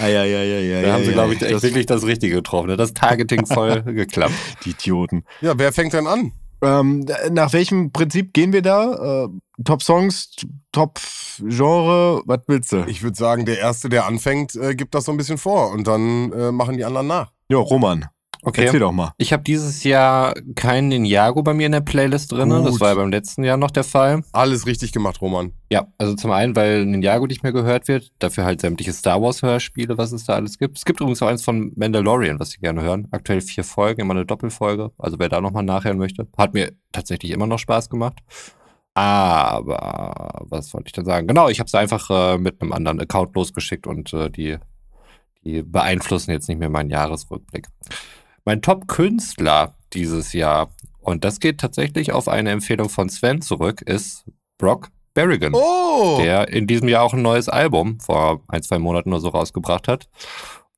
Ah, ja, ja, ja, ja. Da ja, haben sie, glaube ich, echt das, wirklich das Richtige getroffen. Ne? Das Targeting voll geklappt. Die Idioten. Ja, wer fängt denn an? Ähm, nach welchem Prinzip gehen wir da? Äh, Top Songs, Top Genre, was willst du? Ich würde sagen, der Erste, der anfängt, äh, gibt das so ein bisschen vor und dann äh, machen die anderen nach. ja, Roman, erzähl doch mal. Ich habe dieses Jahr keinen Ninjago bei mir in der Playlist drin. Das Gut. war ja beim letzten Jahr noch der Fall. Alles richtig gemacht, Roman. Ja, also zum einen, weil Ninjago nicht mehr gehört wird, dafür halt sämtliche Star Wars Hörspiele, was es da alles gibt. Es gibt übrigens auch eins von Mandalorian, was Sie gerne hören. Aktuell vier Folgen, immer eine Doppelfolge. Also wer da nochmal nachhören möchte, hat mir tatsächlich immer noch Spaß gemacht. Aber was wollte ich denn sagen? Genau, ich habe es einfach äh, mit einem anderen Account losgeschickt und äh, die, die beeinflussen jetzt nicht mehr meinen Jahresrückblick. Mein Top-Künstler dieses Jahr, und das geht tatsächlich auf eine Empfehlung von Sven zurück, ist Brock Berrigan Oh! der in diesem Jahr auch ein neues Album vor ein, zwei Monaten oder so rausgebracht hat.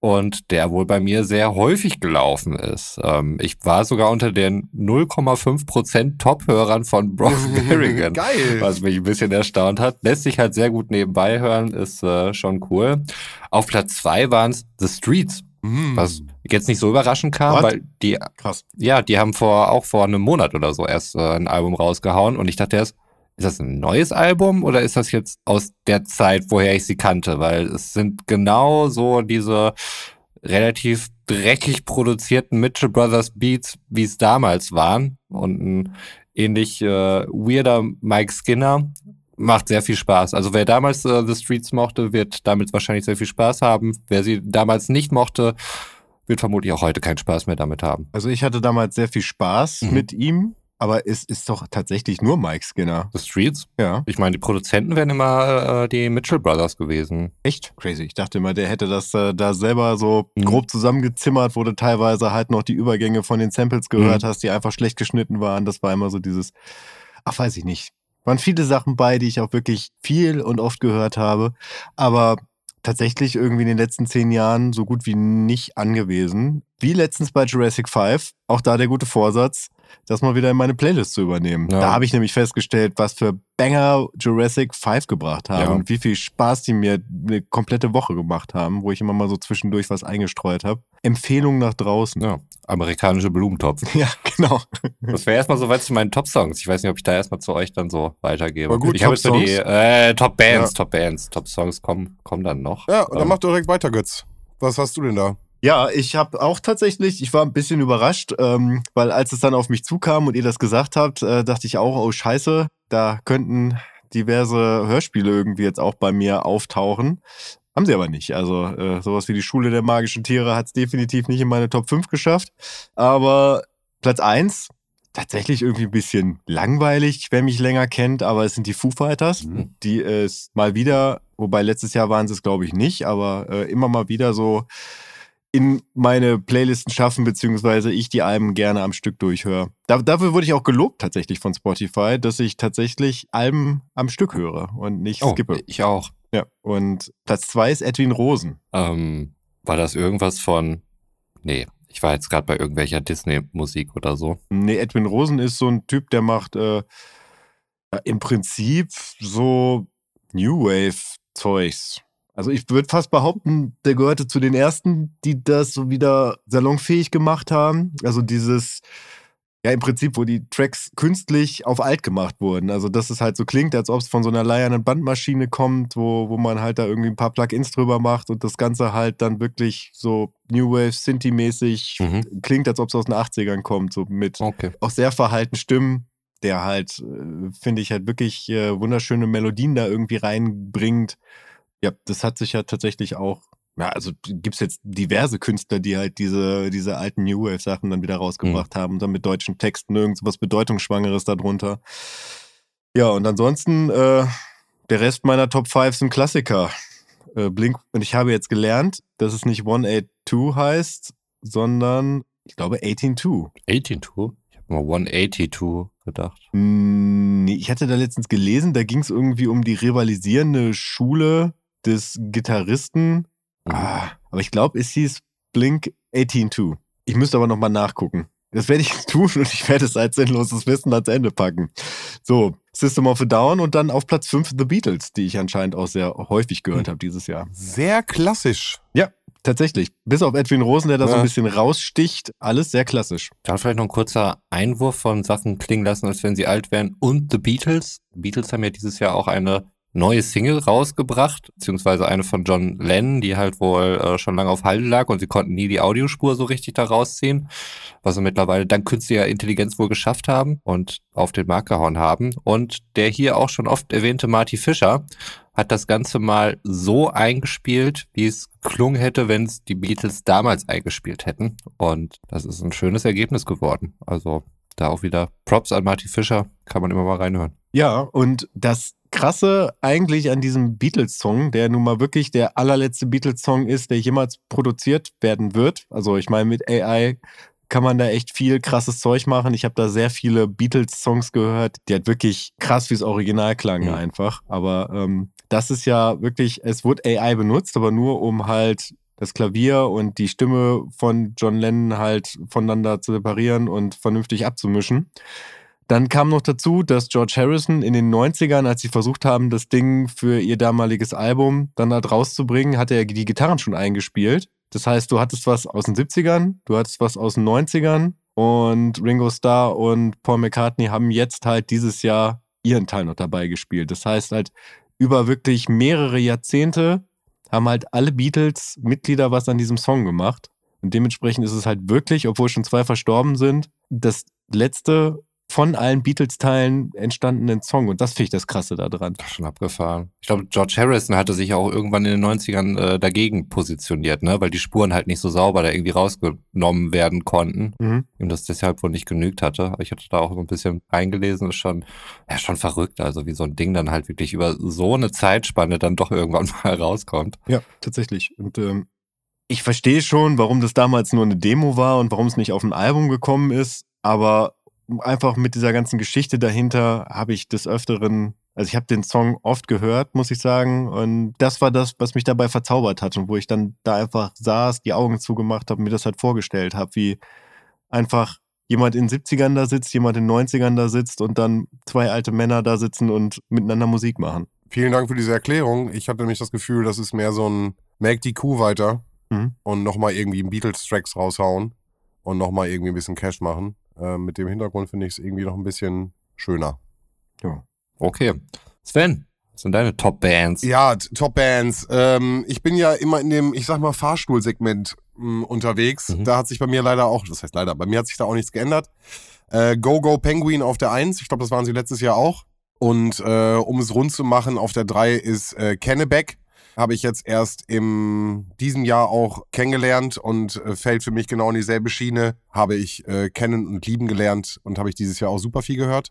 Und der wohl bei mir sehr häufig gelaufen ist. Ähm, ich war sogar unter den 0,5% Top-Hörern von Brock Berrigan. Geil. Was mich ein bisschen erstaunt hat. Lässt sich halt sehr gut nebenbei hören, ist äh, schon cool. Auf Platz zwei waren es The Streets, Mhm. was jetzt nicht so überraschend kam, What? weil die Krass. ja, die haben vor auch vor einem Monat oder so erst äh, ein Album rausgehauen und ich dachte erst, ist das ein neues Album oder ist das jetzt aus der Zeit, woher ich sie kannte? Weil es sind genau so diese relativ dreckig produzierten Mitchell Brothers Beats, wie es damals waren und ein ähnlich äh, weirder Mike Skinner. Macht sehr viel Spaß. Also wer damals äh, The Streets mochte, wird damit wahrscheinlich sehr viel Spaß haben. Wer sie damals nicht mochte, wird vermutlich auch heute keinen Spaß mehr damit haben. Also ich hatte damals sehr viel Spaß Mhm. mit ihm, aber es ist doch tatsächlich nur Mike Skinner. The Streets? Ja. Ich meine, die Produzenten wären immer äh, die Mitchell Brothers gewesen. Echt crazy. Ich dachte immer, der hätte das äh, da selber so Mhm. grob zusammengezimmert, wo du teilweise halt noch die Übergänge von den Samples gehört Mhm. hast, die einfach schlecht geschnitten waren. Das war immer so dieses, ach, weiß ich nicht. Waren viele Sachen bei, die ich auch wirklich viel und oft gehört habe, aber tatsächlich irgendwie in den letzten zehn Jahren so gut wie nicht angewiesen. wie letztens bei Jurassic 5, auch da der gute Vorsatz, das mal wieder in meine Playlist zu übernehmen. Ja. Da habe ich nämlich festgestellt, was für Banger Jurassic 5 gebracht haben Ja. und wie viel Spaß die mir eine komplette Woche gemacht haben, wo ich immer mal so zwischendurch was eingestreut habe. Empfehlung nach draußen. Ja, amerikanische Blumentopf. Ja, genau. Das wäre erstmal soweit zu meinen Top-Songs. Ich weiß nicht, ob ich da erstmal zu euch dann so weitergebe. Aber gut, ich habe jetzt so die äh, Top-Bands, Ja. Top-Bands, Top-Songs kommen, kommen dann noch. Ja, und dann Ähm, mach direkt weiter, Götz. Was hast du denn da? Ja, ich habe auch tatsächlich, ich war ein bisschen überrascht, ähm, weil als es dann auf mich zukam und ihr das gesagt habt, äh, dachte ich auch, oh scheiße, da könnten diverse Hörspiele irgendwie jetzt auch bei mir auftauchen. Haben sie aber nicht. Also äh, sowas wie die Schule der magischen Tiere hat es definitiv nicht in meine Top 5 geschafft. Aber Platz 1, tatsächlich irgendwie ein bisschen langweilig, wer mich länger kennt, aber es sind die Foo Fighters, Mhm. die es mal wieder, wobei letztes Jahr waren sie es glaube ich nicht, aber äh, immer mal wieder so in meine Playlisten schaffen, beziehungsweise ich die Alben gerne am Stück durchhöre. Da, dafür wurde ich auch gelobt tatsächlich von Spotify, dass ich tatsächlich Alben am Stück höre und nicht oh, skippe. ich auch. Ja. Und Platz zwei ist Edwin Rosen. Ähm, war das irgendwas von. Nee, ich war jetzt gerade bei irgendwelcher Disney-Musik oder so. Nee, Edwin Rosen ist so ein Typ, der macht äh, im Prinzip so New Wave-Zeugs. Also ich würde fast behaupten, der gehörte zu den ersten, die das so wieder salonfähig gemacht haben. Also dieses, ja im Prinzip, wo die Tracks künstlich auf alt gemacht wurden. Also dass es halt so klingt, als ob es von so einer leiernen Bandmaschine kommt, wo, wo man halt da irgendwie ein paar Plugins drüber macht und das Ganze halt dann wirklich so New Wave, Synthie-mäßig Mhm. klingt, als ob es aus den 80ern kommt, so mit Okay. auch sehr verhalten Stimmen, der halt, äh, finde ich, halt wirklich äh, wunderschöne Melodien da irgendwie reinbringt. Ja, das hat sich ja tatsächlich auch, ja, also gibt es jetzt diverse Künstler, die halt diese, diese alten New Wave-Sachen dann wieder rausgebracht haben und dann mit deutschen Texten irgendwas Bedeutungsschwangeres darunter. Ja, und ansonsten, äh, der Rest meiner Top 5 sind Klassiker. Äh, Blink, und ich habe jetzt gelernt, dass es nicht 182 heißt, sondern ich glaube 182. 182? Ich habe mal 182 gedacht. Mm, Nee, ich hatte da letztens gelesen, da ging es irgendwie um die rivalisierende Schule des Gitarristen. Mhm. Ah, aber ich glaube, es hieß Blink 182. Ich müsste aber nochmal nachgucken. Das werde ich tun und ich werde es als sinnloses Wissen ans Ende packen. So, System of a Down und dann auf Platz 5 The Beatles, die ich anscheinend auch sehr häufig gehört habe dieses Jahr. Sehr klassisch. Tatsächlich. Bis auf Edwin Rosen, der da so Ja. ein bisschen raussticht, alles sehr klassisch. Dann vielleicht noch ein kurzer Einwurf von Sachen klingen lassen, als wenn sie alt wären. Und The Beatles. Die Beatles haben ja dieses Jahr auch eine neue Single rausgebracht, beziehungsweise eine von John Lennon, die halt wohl äh, schon lange auf Halde lag und sie konnten nie die Audiospur so richtig da rausziehen, was sie mittlerweile dank künstlicher Intelligenz wohl geschafft haben und auf den Markt gehauen haben. Und der hier auch schon oft erwähnte Marty Fischer hat das Ganze mal so eingespielt, wie es geklungen hätte, wenn es die Beatles damals eingespielt hätten. Und das ist ein schönes Ergebnis geworden. Also da auch wieder Props an Marty Fischer, kann man immer mal reinhören. Ja, und das Krasse eigentlich an diesem Beatles-Song, der nun mal wirklich der allerletzte Beatles-Song ist, der jemals produziert werden wird. Also ich meine, mit AI kann man da echt viel krasses Zeug machen. Ich habe da sehr viele Beatles-Songs gehört, die halt wirklich krass fürs Original klangen Mhm. einfach. Aber ähm, das ist ja wirklich, es wurde AI benutzt, aber nur um halt das Klavier und die Stimme von John Lennon halt voneinander zu separieren und vernünftig abzumischen. Dann kam noch dazu, dass George Harrison in den 90ern, als sie versucht haben, das Ding für ihr damaliges Album dann halt rauszubringen, hatte er die Gitarren schon eingespielt. Das heißt, du hattest was aus den 70ern, du hattest was aus den 90ern und Ringo Starr und Paul McCartney haben jetzt halt dieses Jahr ihren Teil noch dabei gespielt. Das heißt halt, über wirklich mehrere Jahrzehnte haben halt alle Beatles-Mitglieder was an diesem Song gemacht. Und dementsprechend ist es halt wirklich, obwohl schon zwei verstorben sind, das letzte von allen Beatles-Teilen entstandenen Song. Und das finde ich das Krasse daran. Das schon abgefahren. Ich glaube, George Harrison hatte sich auch irgendwann in den 90ern äh, dagegen positioniert, ne? weil die Spuren halt nicht so sauber da irgendwie rausgenommen werden konnten. Mhm. Ihm das deshalb wohl nicht genügt hatte. Aber ich hatte da auch so ein bisschen reingelesen, ist schon, ja, schon verrückt. Also wie so ein Ding dann halt wirklich über so eine Zeitspanne dann doch irgendwann mal rauskommt. Ja, tatsächlich. Und ähm, ich verstehe schon, warum das damals nur eine Demo war und warum es nicht auf ein Album gekommen ist. Aber einfach mit dieser ganzen Geschichte dahinter habe ich des Öfteren Also ich habe den Song oft gehört, muss ich sagen. Und das war das, was mich dabei verzaubert hat und wo ich dann da einfach saß, die Augen zugemacht habe, mir das halt vorgestellt habe, wie einfach jemand in den 70ern da sitzt, jemand in den 90ern da sitzt und dann zwei alte Männer da sitzen und miteinander Musik machen. Vielen Dank für diese Erklärung. Ich hatte nämlich das Gefühl, das ist mehr so ein Melk die Kuh weiter Mhm. und nochmal irgendwie Beatles-Tracks raushauen und nochmal irgendwie ein bisschen Cash machen. Äh, mit dem Hintergrund finde ich es irgendwie noch ein bisschen schöner. Ja. Okay. Sven, was sind deine Top-Bands? Ja, t- Top Bands. Ähm, ich bin ja immer in dem, ich sag mal, Fahrstuhlsegment mh, unterwegs. Mhm. Da hat sich bei mir leider auch, das heißt leider, bei mir hat sich da auch nichts geändert. Äh, Go Go Penguin auf der 1, ich glaube, das waren sie letztes Jahr auch. Und äh, um es rund zu machen, auf der 3 ist äh, Kennebeck. Habe ich jetzt erst im diesem Jahr auch kennengelernt und äh, fällt für mich genau in dieselbe Schiene. Habe ich äh, kennen und lieben gelernt und habe ich dieses Jahr auch super viel gehört.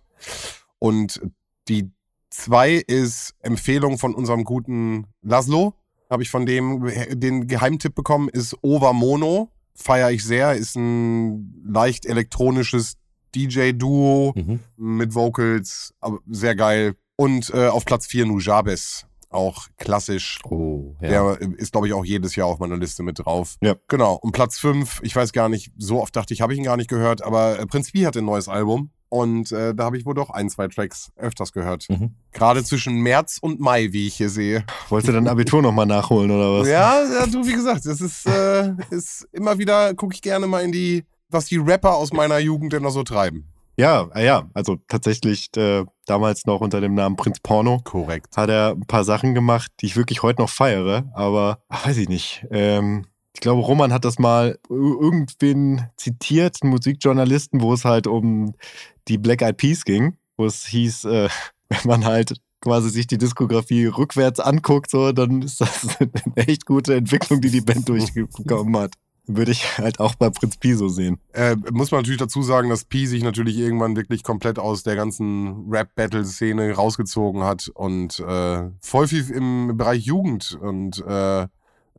Und die zwei ist Empfehlung von unserem guten Laszlo. Habe ich von dem den Geheimtipp bekommen, ist Ova Mono. Feiere ich sehr. Ist ein leicht elektronisches DJ-Duo Mhm. mit Vocals. Aber sehr geil. Und äh, auf Platz 4 Nujabes. Auch klassisch. Oh, ja. Der ist, glaube ich, auch jedes Jahr auf meiner Liste mit drauf. Ja. Genau. Und Platz 5, ich weiß gar nicht, so oft dachte ich, habe ich ihn gar nicht gehört, aber äh, Prinz Pi hat ein neues Album. Und äh, da habe ich wohl doch ein, zwei Tracks öfters gehört. Mhm. Gerade zwischen März und Mai, wie ich hier sehe. Wolltest du dein Abitur nochmal nachholen oder was? Ja, ja, du, wie gesagt, das ist, äh, ist immer wieder, gucke ich gerne mal in die, was die Rapper aus meiner Jugend denn noch so treiben. Ja, äh, ja, also tatsächlich äh, damals noch unter dem Namen Prinz Porno Korrekt. hat er ein paar Sachen gemacht, die ich wirklich heute noch feiere, aber ach, weiß ich nicht. Ähm, ich glaube, Roman hat das mal ir- irgendwen zitiert, einen Musikjournalisten, wo es halt um die Black Eyed Peas ging, wo es hieß, äh, wenn man halt quasi sich die Diskografie rückwärts anguckt, so, dann ist das eine echt gute Entwicklung, die die Band durchgekommen hat. Würde ich halt auch bei Prinz Pi so sehen. Äh, muss man natürlich dazu sagen, dass Pi sich natürlich irgendwann wirklich komplett aus der ganzen Rap-Battle-Szene rausgezogen hat und äh, voll viel im Bereich Jugend und äh,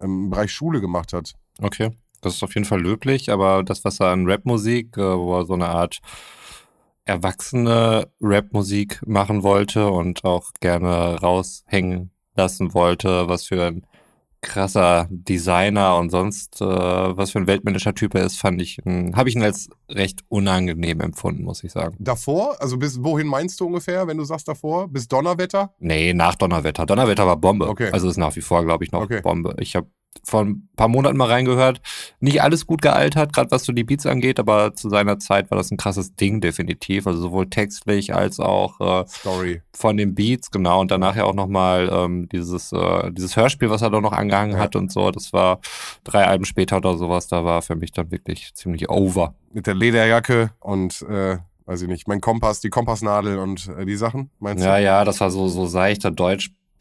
im Bereich Schule gemacht hat. Okay. Das ist auf jeden Fall löblich, aber das, was er an Rapmusik, äh, wo er so eine Art erwachsene Rapmusik machen wollte und auch gerne raushängen lassen wollte, was für ein krasser Designer und sonst äh, was für ein weltmännischer Typ er ist, fand ich, habe ich ihn als recht unangenehm empfunden, muss ich sagen. Davor, also bis wohin meinst du ungefähr, wenn du sagst davor? Bis Donnerwetter? Nee, nach Donnerwetter. Donnerwetter war Bombe. Okay. Also ist nach wie vor, glaube ich, noch Okay. Bombe. Ich habe vor ein paar Monaten mal reingehört. Nicht alles gut gealtert, gerade was so die Beats angeht, aber zu seiner Zeit war das ein krasses Ding, definitiv. Also sowohl textlich als auch äh, Story. von den Beats, genau. Und danach ja auch nochmal ähm, dieses, äh, dieses Hörspiel, was er da noch angehangen Ja. hat und so. Das war drei Alben später oder sowas. Da war für mich dann wirklich ziemlich over. Mit der Lederjacke und, äh, weiß ich nicht, mein Kompass, die Kompassnadel und äh, die Sachen, meinst Ja, du? ja, das war so, so seichter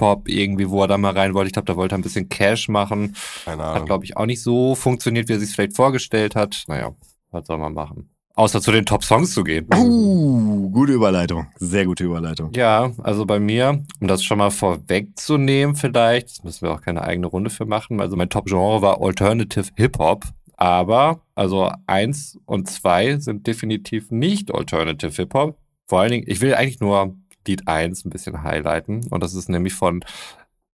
Deutschpop irgendwie, wo er da mal rein wollte. Ich glaube, da wollte er ein bisschen Cash machen. Keine Hat, Ahnung. glaube ich, auch nicht so funktioniert, wie er sich vielleicht vorgestellt hat. Naja, was soll man machen? Außer zu den Top-Songs zu gehen. Uh, gute Überleitung. Sehr gute Überleitung. Ja, also bei mir, um das schon mal vorwegzunehmen vielleicht, das müssen wir auch keine eigene Runde für machen, also mein Top-Genre war Alternative Hip-Hop, aber also eins und zwei sind definitiv nicht Alternative Hip-Hop. Vor allen Dingen, ich will eigentlich nur Lied 1 ein bisschen highlighten und das ist nämlich von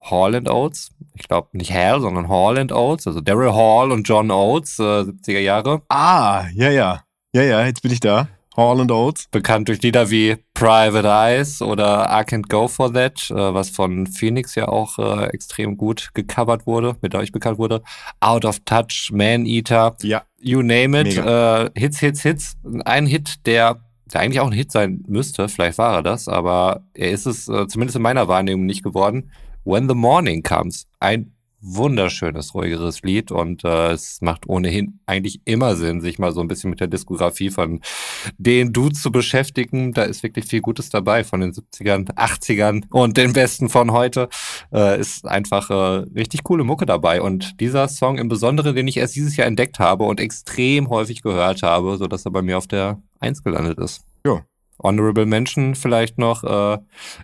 Hall and Oates. Ich glaube nicht Hal, sondern Hall and Oates, also Daryl Hall und John Oates, äh, 70er Jahre. Ah, ja, ja. Ja, ja, jetzt bin ich da. Hall and Oates. bekannt durch Lieder wie Private Eyes oder I Can't Go For That, äh, was von Phoenix ja auch äh, extrem gut gecovert wurde, mit euch bekannt wurde. Out of Touch, Man Eater, Ja. you name it. Äh, Hits, Hits, Hits. Ein Hit, der, der eigentlich auch ein Hit sein müsste, vielleicht war er das, aber er ist es äh, zumindest in meiner Wahrnehmung nicht geworden. When the Morning Comes. Ein wunderschönes, ruhigeres Lied und äh, es macht ohnehin eigentlich immer Sinn, sich mal so ein bisschen mit der Diskografie von den Dudes zu beschäftigen. Da ist wirklich viel Gutes dabei von den 70ern, 80ern und den Besten von heute. Äh, ist einfach äh, richtig coole Mucke dabei. Und dieser Song im Besonderen, den ich erst dieses Jahr entdeckt habe und extrem häufig gehört habe, sodass er bei mir auf der 1 gelandet ist. Ja. Honorable Mention vielleicht noch äh,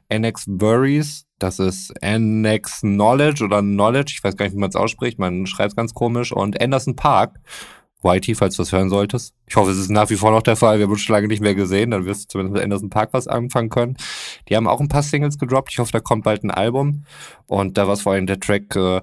NX Worries. Das ist NX Knowledge oder Knowledge. Ich weiß gar nicht, wie man es ausspricht. Man schreibt es ganz komisch. Und Anderson Park Whitey, falls du das hören solltest. Ich hoffe, es ist nach wie vor noch der Fall. Wir haben uns schon lange nicht mehr gesehen. Dann wirst du zumindest mit Anderson Park was anfangen können. Die haben auch ein paar Singles gedroppt. Ich hoffe, da kommt bald ein Album. Und da war es vor allem der Track äh,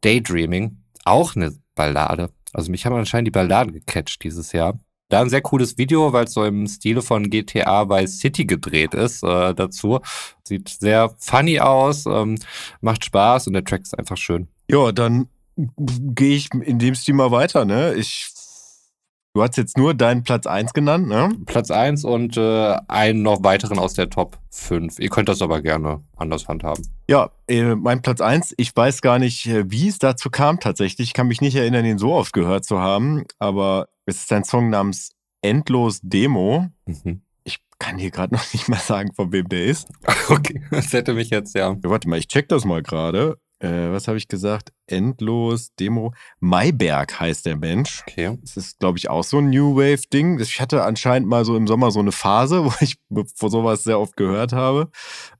Daydreaming. Auch eine Ballade. Also mich haben anscheinend die Balladen gecatcht dieses Jahr. Da ein sehr cooles Video, weil es so im Stile von GTA Vice City gedreht ist äh, dazu. Sieht sehr funny aus, ähm, macht Spaß und der Track ist einfach schön. Ja, dann gehe ich in dem Stil mal weiter, ne? Ich Du hast jetzt nur deinen Platz 1 genannt, ne? Platz 1 und äh, einen noch weiteren aus der Top 5. Ihr könnt das aber gerne anders handhaben. Ja, äh, mein Platz 1, ich weiß gar nicht, äh, wie es dazu kam tatsächlich. Ich kann mich nicht erinnern, ihn so oft gehört zu haben, aber es ist ein Song namens Endlos Demo. Mhm. Ich kann hier gerade noch nicht mal sagen, von wem der ist. Okay, das hätte mich jetzt, ja. ja warte mal, ich check das mal gerade äh, was habe ich gesagt? Endlos, Demo. Mayberg heißt der Mensch. Okay. Das ist, glaube ich, auch so ein New Wave-Ding. Ich hatte anscheinend mal so im Sommer so eine Phase, wo ich vor sowas sehr oft gehört habe.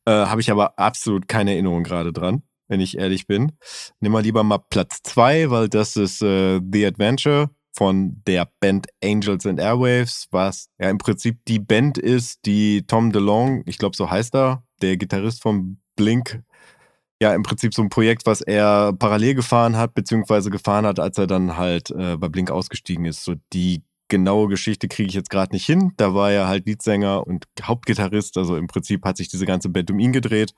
Äh, habe ich aber absolut keine Erinnerung gerade dran, wenn ich ehrlich bin. Nimm mal lieber mal Platz zwei, weil das ist äh, The Adventure von der Band Angels and Airwaves, was ja im Prinzip die Band ist, die Tom DeLong, ich glaube so heißt er, der Gitarrist von Blink ja im Prinzip so ein Projekt, was er parallel gefahren hat, beziehungsweise gefahren hat, als er dann halt äh, bei Blink ausgestiegen ist. So die genaue Geschichte kriege ich jetzt gerade nicht hin. Da war er halt Leadsänger und Hauptgitarrist. Also im Prinzip hat sich diese ganze Band um ihn gedreht.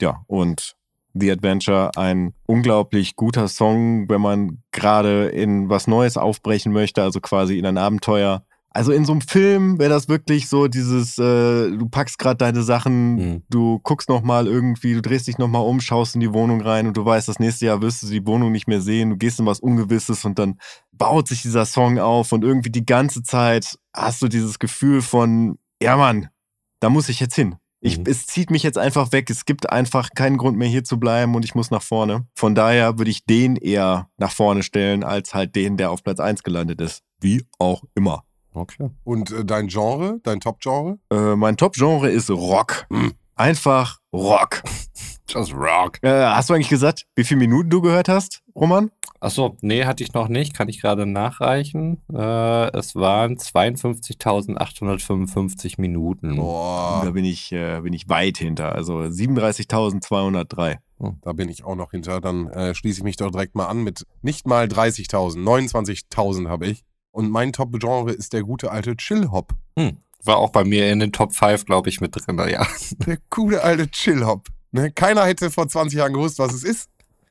Ja, und The Adventure, ein unglaublich guter Song, wenn man gerade in was Neues aufbrechen möchte, also quasi in ein Abenteuer. Also in so einem Film wäre das wirklich so dieses, äh, du packst gerade deine Sachen, mhm. du guckst nochmal irgendwie, du drehst dich nochmal um, schaust in die Wohnung rein und du weißt, das nächste Jahr wirst du die Wohnung nicht mehr sehen, du gehst in was Ungewisses und dann baut sich dieser Song auf und irgendwie die ganze Zeit hast du dieses Gefühl von, ja Mann, da muss ich jetzt hin. Ich, mhm. Es zieht mich jetzt einfach weg. Es gibt einfach keinen Grund mehr hier zu bleiben und ich muss nach vorne. Von daher würde ich den eher nach vorne stellen, als halt den, der auf Platz 1 gelandet ist. Wie auch immer. Okay. Und äh, dein Genre, dein Top-Genre? Äh, mein Top-Genre ist Rock. Mhm. Einfach Rock. Just Rock. Äh, hast du eigentlich gesagt, wie viele Minuten du gehört hast, Roman? Achso, nee, hatte ich noch nicht. Kann ich gerade nachreichen. Äh, es waren 52.855 Minuten. Boah. Da bin ich, äh, bin ich weit hinter. Also 37.203. Hm. Da bin ich auch noch hinter. Dann äh, schließe ich mich doch direkt mal an mit nicht mal 30.000. 29.000 habe ich. Und mein Top-Genre ist der gute alte Chill-Hop. Hm. War auch bei mir in den Top 5, glaube ich, mit drin, ja. Der gute alte Chill-Hop. Ne? Keiner hätte vor 20 Jahren gewusst, was es ist.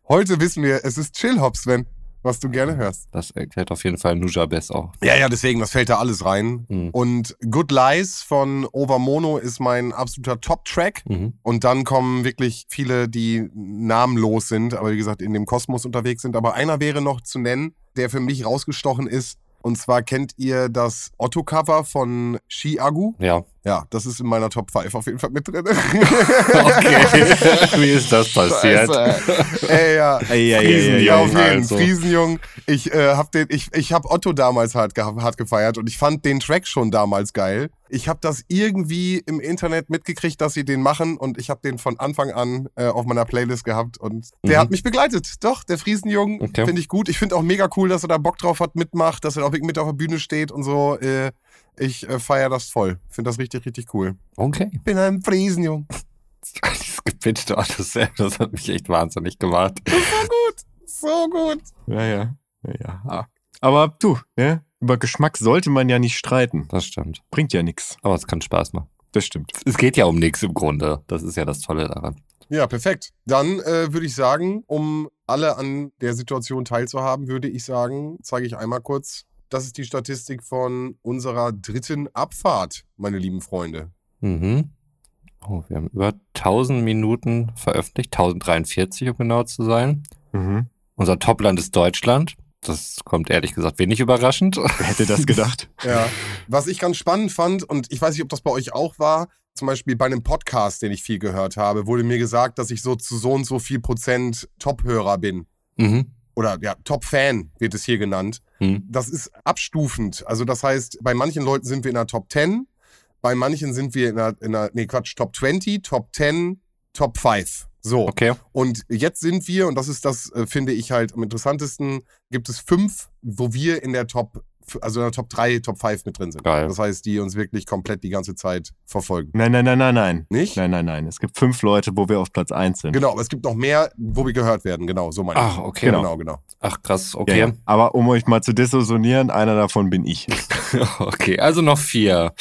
Heute wissen wir, es ist Chill-Hop, Sven, was du gerne hörst. Das erklärt auf jeden Fall Nujabes auch. Ja, ja, deswegen, das fällt da alles rein. Mhm. Und Good Lies von Overmono ist mein absoluter Top-Track. Mhm. Und dann kommen wirklich viele, die namenlos sind, aber wie gesagt, in dem Kosmos unterwegs sind. Aber einer wäre noch zu nennen, der für mich rausgestochen ist und zwar kennt ihr das Otto-Cover von Shiagu? Ja. Ja, das ist in meiner Top 5 auf jeden Fall mit drin. okay. Wie ist das passiert? Ey, ja. Ey, ey, Friesen, ey, ja, auf jeden also. Friesenjung. Ich äh, hab den, ich, ich hab Otto damals hart, hart gefeiert und ich fand den Track schon damals geil. Ich habe das irgendwie im Internet mitgekriegt, dass sie den machen und ich habe den von Anfang an äh, auf meiner Playlist gehabt und der mhm. hat mich begleitet. Doch, der Friesenjung okay. finde ich gut. Ich finde auch mega cool, dass er da Bock drauf hat, mitmacht, dass er auch mit auf der Bühne steht und so. Äh, ich äh, feiere das voll. Finde das richtig, richtig cool. Okay. Ich bin ein Friesenjung. Das gepitchte das, das hat mich echt wahnsinnig gemacht. Das war gut. So gut. Ja, ja. ja, ja. Aber du, ne? über Geschmack sollte man ja nicht streiten. Das stimmt. Bringt ja nichts. Aber es kann Spaß machen. Das stimmt. Es geht ja um nichts im Grunde. Das ist ja das Tolle daran. Ja, perfekt. Dann äh, würde ich sagen, um alle an der Situation teilzuhaben, würde ich sagen, zeige ich einmal kurz das ist die Statistik von unserer dritten Abfahrt, meine lieben Freunde. Mhm. Oh, wir haben über 1000 Minuten veröffentlicht, 1043 um genau zu sein. Mhm. Unser Topland ist Deutschland. Das kommt ehrlich gesagt wenig überraschend. Wer hätte das gedacht? ja. Was ich ganz spannend fand, und ich weiß nicht, ob das bei euch auch war, zum Beispiel bei einem Podcast, den ich viel gehört habe, wurde mir gesagt, dass ich so zu so und so viel Prozent Top-Hörer bin. Mhm oder ja, Top-Fan wird es hier genannt. Hm. Das ist abstufend. Also das heißt, bei manchen Leuten sind wir in der Top 10, bei manchen sind wir in der, in der nee Quatsch, Top 20, Top 10, Top 5. So. Okay. Und jetzt sind wir, und das ist das, äh, finde ich halt am interessantesten, gibt es fünf, wo wir in der Top, also in der Top 3, Top 5 mit drin sind. Geil. Das heißt, die uns wirklich komplett die ganze Zeit verfolgen. Nein, nein, nein, nein, nein. Nicht? Nein, nein, nein. Es gibt fünf Leute, wo wir auf Platz 1 sind. Genau, aber es gibt noch mehr, wo wir gehört werden. Genau, so meine ich. Ach, okay. Genau, genau. Ach, krass, okay. ja. Aber um euch mal zu dissoziieren, einer davon bin ich. Okay, also noch vier,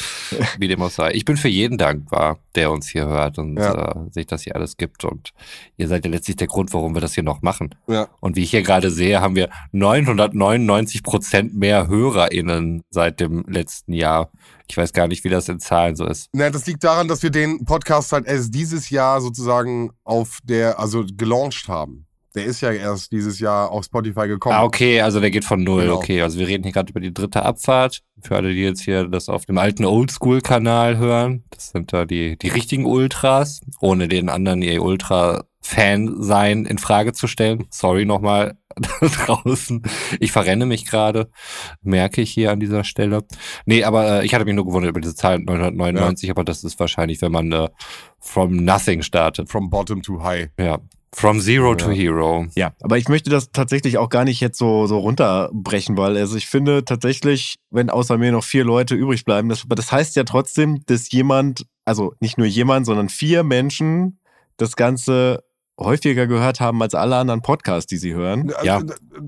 wie dem auch sei. Ich bin für jeden dankbar, der uns hier hört und Ja. äh, sich das hier alles gibt. Und ihr seid ja letztlich der Grund, warum wir das hier noch machen. Ja. Und wie ich hier gerade sehe, haben wir 999 Prozent mehr HörerInnen seit dem letzten Jahr. Ich weiß gar nicht, wie das in Zahlen so ist. Na, das liegt daran, dass wir den Podcast halt erst dieses Jahr sozusagen auf der, also gelauncht haben. Der ist ja erst dieses Jahr auf Spotify gekommen. Ah, okay, also der geht von null. Genau. Okay, also wir reden hier gerade über die dritte Abfahrt. Für alle, die jetzt hier das auf dem alten Oldschool-Kanal hören, das sind da die, die richtigen Ultras, ohne den anderen ihr Ultra-Fan sein in Frage zu stellen. Sorry nochmal da draußen. Ich verrenne mich gerade, merke ich hier an dieser Stelle. Nee, aber äh, ich hatte mich nur gewundert über diese Zahl 999, aber das ist wahrscheinlich, wenn man äh, from nothing startet. From bottom to high. Ja. From zero to Ja. hero. Ja, aber ich möchte das tatsächlich auch gar nicht jetzt so, so runterbrechen, weil also ich finde tatsächlich, wenn außer mir noch vier Leute übrig bleiben, das, aber das heißt ja trotzdem, dass jemand, also nicht nur jemand, sondern vier Menschen das Ganze häufiger gehört haben als alle anderen Podcasts, die sie hören. Ja. Äh,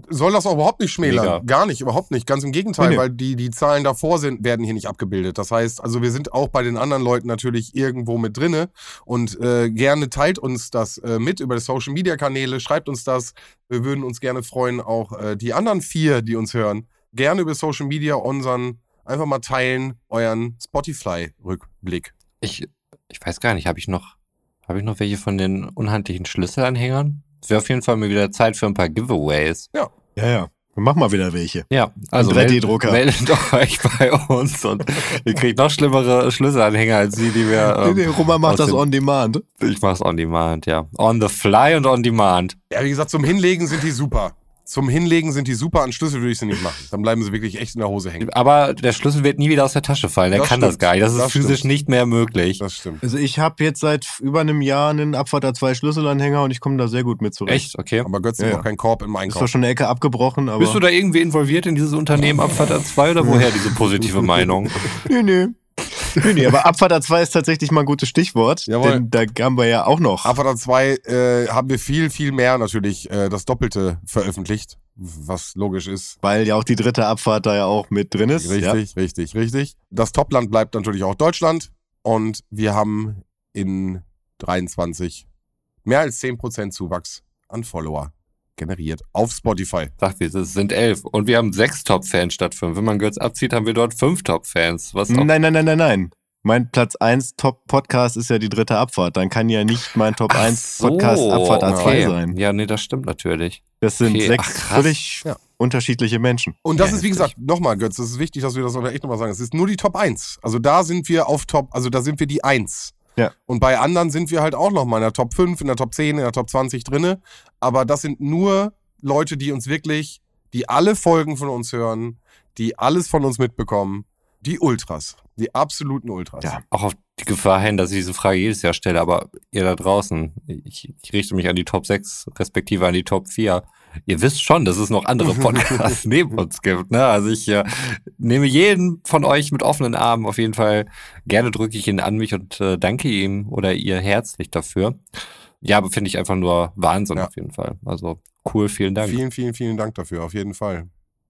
Soll das auch überhaupt nicht schmälern? Mega. Gar nicht, überhaupt nicht. Ganz im Gegenteil, Nee, nee. weil die, die Zahlen davor sind, werden hier nicht abgebildet. Das heißt, also wir sind auch bei den anderen Leuten natürlich irgendwo mit drinne und äh, gerne teilt uns das äh, mit über die Social Media Kanäle, schreibt uns das. Wir würden uns gerne freuen, auch äh, die anderen vier, die uns hören, gerne über Social Media unseren einfach mal teilen, euren Spotify-Rückblick. Ich, ich weiß gar nicht, habe ich noch, habe ich noch welche von den unhandlichen Schlüsselanhängern? Es wäre auf jeden Fall mal wieder Zeit für ein paar Giveaways. Ja, ja. Wir machen mal wieder welche. Ja, also 3D-Drucker. meldet, meldet euch bei uns und ihr kriegt noch schlimmere Schlüsselanhänger als die, die wir. Nee, Ähm, nee, Roman macht das dem- on demand. ich mach's on demand, ja. On the fly und on demand. Ja, wie gesagt, zum Hinlegen sind die super. Zum Hinlegen sind die super, an Schlüssel würde ich sie nicht machen. Dann bleiben sie wirklich echt in der Hose hängen. Aber der Schlüssel wird nie wieder aus der Tasche fallen. Der Das kann das stimmt. gar nicht. Das ist Das physisch stimmt. nicht mehr möglich. Das stimmt. Also ich habe jetzt seit über einem Jahr einen Abfahrt 2 Schlüsselanhänger und ich komme da sehr gut mit zurecht. Echt? Okay. Aber Götz Ja, hat ja. noch keinen Korb im Ist zwar Einkauf. schon eine Ecke abgebrochen, aber. Bist du da irgendwie involviert in dieses Unternehmen Abfahrt 2 oder woher diese positive Meinung? Nee, nee. Nee, nee, aber Abfahrt 2 ist tatsächlich mal ein gutes Stichwort. Jawohl. Denn da haben wir ja auch noch. Avatar 2 äh, haben wir viel, viel mehr natürlich äh, das Doppelte veröffentlicht, was logisch ist. Weil ja auch die dritte Abfahrt da ja auch mit drin ist. Ja. Richtig, richtig, richtig. Das Topland bleibt natürlich auch Deutschland und wir haben in 23 mehr als 10% Zuwachs an Follower generiert auf Spotify. Sagt wir, es sind elf. Und wir haben sechs Top-Fans statt fünf. Wenn man Götz abzieht, haben wir dort fünf Top-Fans. Nein, nein, nein, nein, nein. Mein Platz 1 Top-Podcast ist ja die dritte Abfahrt. Dann kann ja nicht mein Top 1 Podcast Abfahrt A2 okay. sein. Ja, nee, das stimmt natürlich. Das sind Okay, sechs ach, krass. völlig Ja. unterschiedliche Menschen. Und das Ja, ist, wie gesagt, nochmal, Götz, das ist wichtig, dass wir das echt nochmal sagen. Es ist nur die Top 1. Also da sind wir auf Top, also da sind wir die 1. Ja. Und bei anderen sind wir halt auch nochmal in der Top 5, in der Top 10, in der Top 20 drinne. Aber das sind nur Leute, die uns wirklich, die alle Folgen von uns hören, die alles von uns mitbekommen. Die Ultras. Die absoluten Ultras. Ja. Auch auf die Gefahr hin, dass ich diese Frage jedes Jahr stelle, aber ihr da draußen, ich, ich richte mich an die Top 6, respektive an die Top 4. Ihr wisst schon, dass es noch andere Podcasts neben uns gibt. Ne? Also ich äh, nehme jeden von euch mit offenen Armen. Auf jeden Fall gerne drücke ich ihn an mich und äh, danke ihm oder ihr herzlich dafür. Ja, aber finde ich einfach nur Wahnsinn Ja. auf jeden Fall. Also cool, vielen Dank. Vielen, vielen, vielen Dank dafür, auf jeden Fall.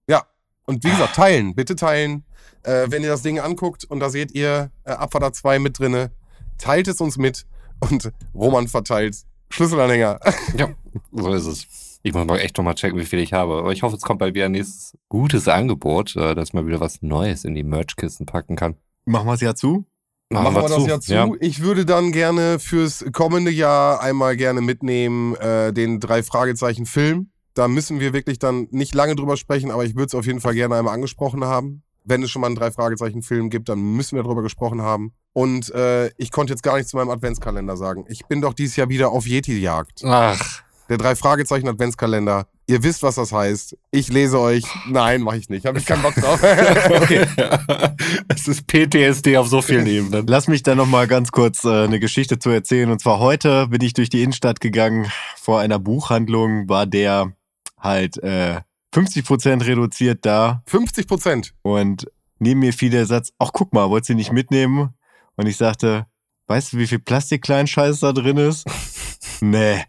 Ja, und wie gesagt, teilen, bitte teilen. Äh, wenn ihr das Ding anguckt und da seht ihr äh, Abfahrt 2 mit drinne, teilt es uns mit und Roman verteilt Schlüsselanhänger. Ja, so ist es. Ich muss mal echt nochmal checken, wie viel ich habe. Aber ich hoffe, es kommt bald wieder ein nächstes gutes Angebot, äh, dass man wieder was Neues in die Merchkisten packen kann. Machen wir es ja zu? Machen wir das ja zu. Ja. Ich würde dann gerne fürs kommende Jahr einmal gerne mitnehmen äh, den drei Fragezeichen Film. Da müssen wir wirklich dann nicht lange drüber sprechen, aber ich würde es auf jeden Fall gerne einmal angesprochen haben. Wenn es schon mal einen drei Fragezeichen Film gibt, dann müssen wir drüber gesprochen haben. Und äh, ich konnte jetzt gar nichts zu meinem Adventskalender sagen. Ich bin doch dieses Jahr wieder auf Yeti-Jagd. Ach, der drei Fragezeichen Adventskalender. Ihr wisst, was das heißt. Ich lese euch. Nein, mache ich nicht. Habe ich keinen Bock drauf. okay. Es ist PTSD auf so vielen Ebenen. Lass mich da nochmal ganz kurz äh, eine Geschichte zu erzählen. Und zwar heute bin ich durch die Innenstadt gegangen. Vor einer Buchhandlung war der halt äh, 50% reduziert da. 50 Prozent. Und neben mir fiel der Satz, ach guck mal, wolltest du nicht mitnehmen? Und ich sagte, weißt du, wie viel Plastikkleinscheiß da drin ist? nee.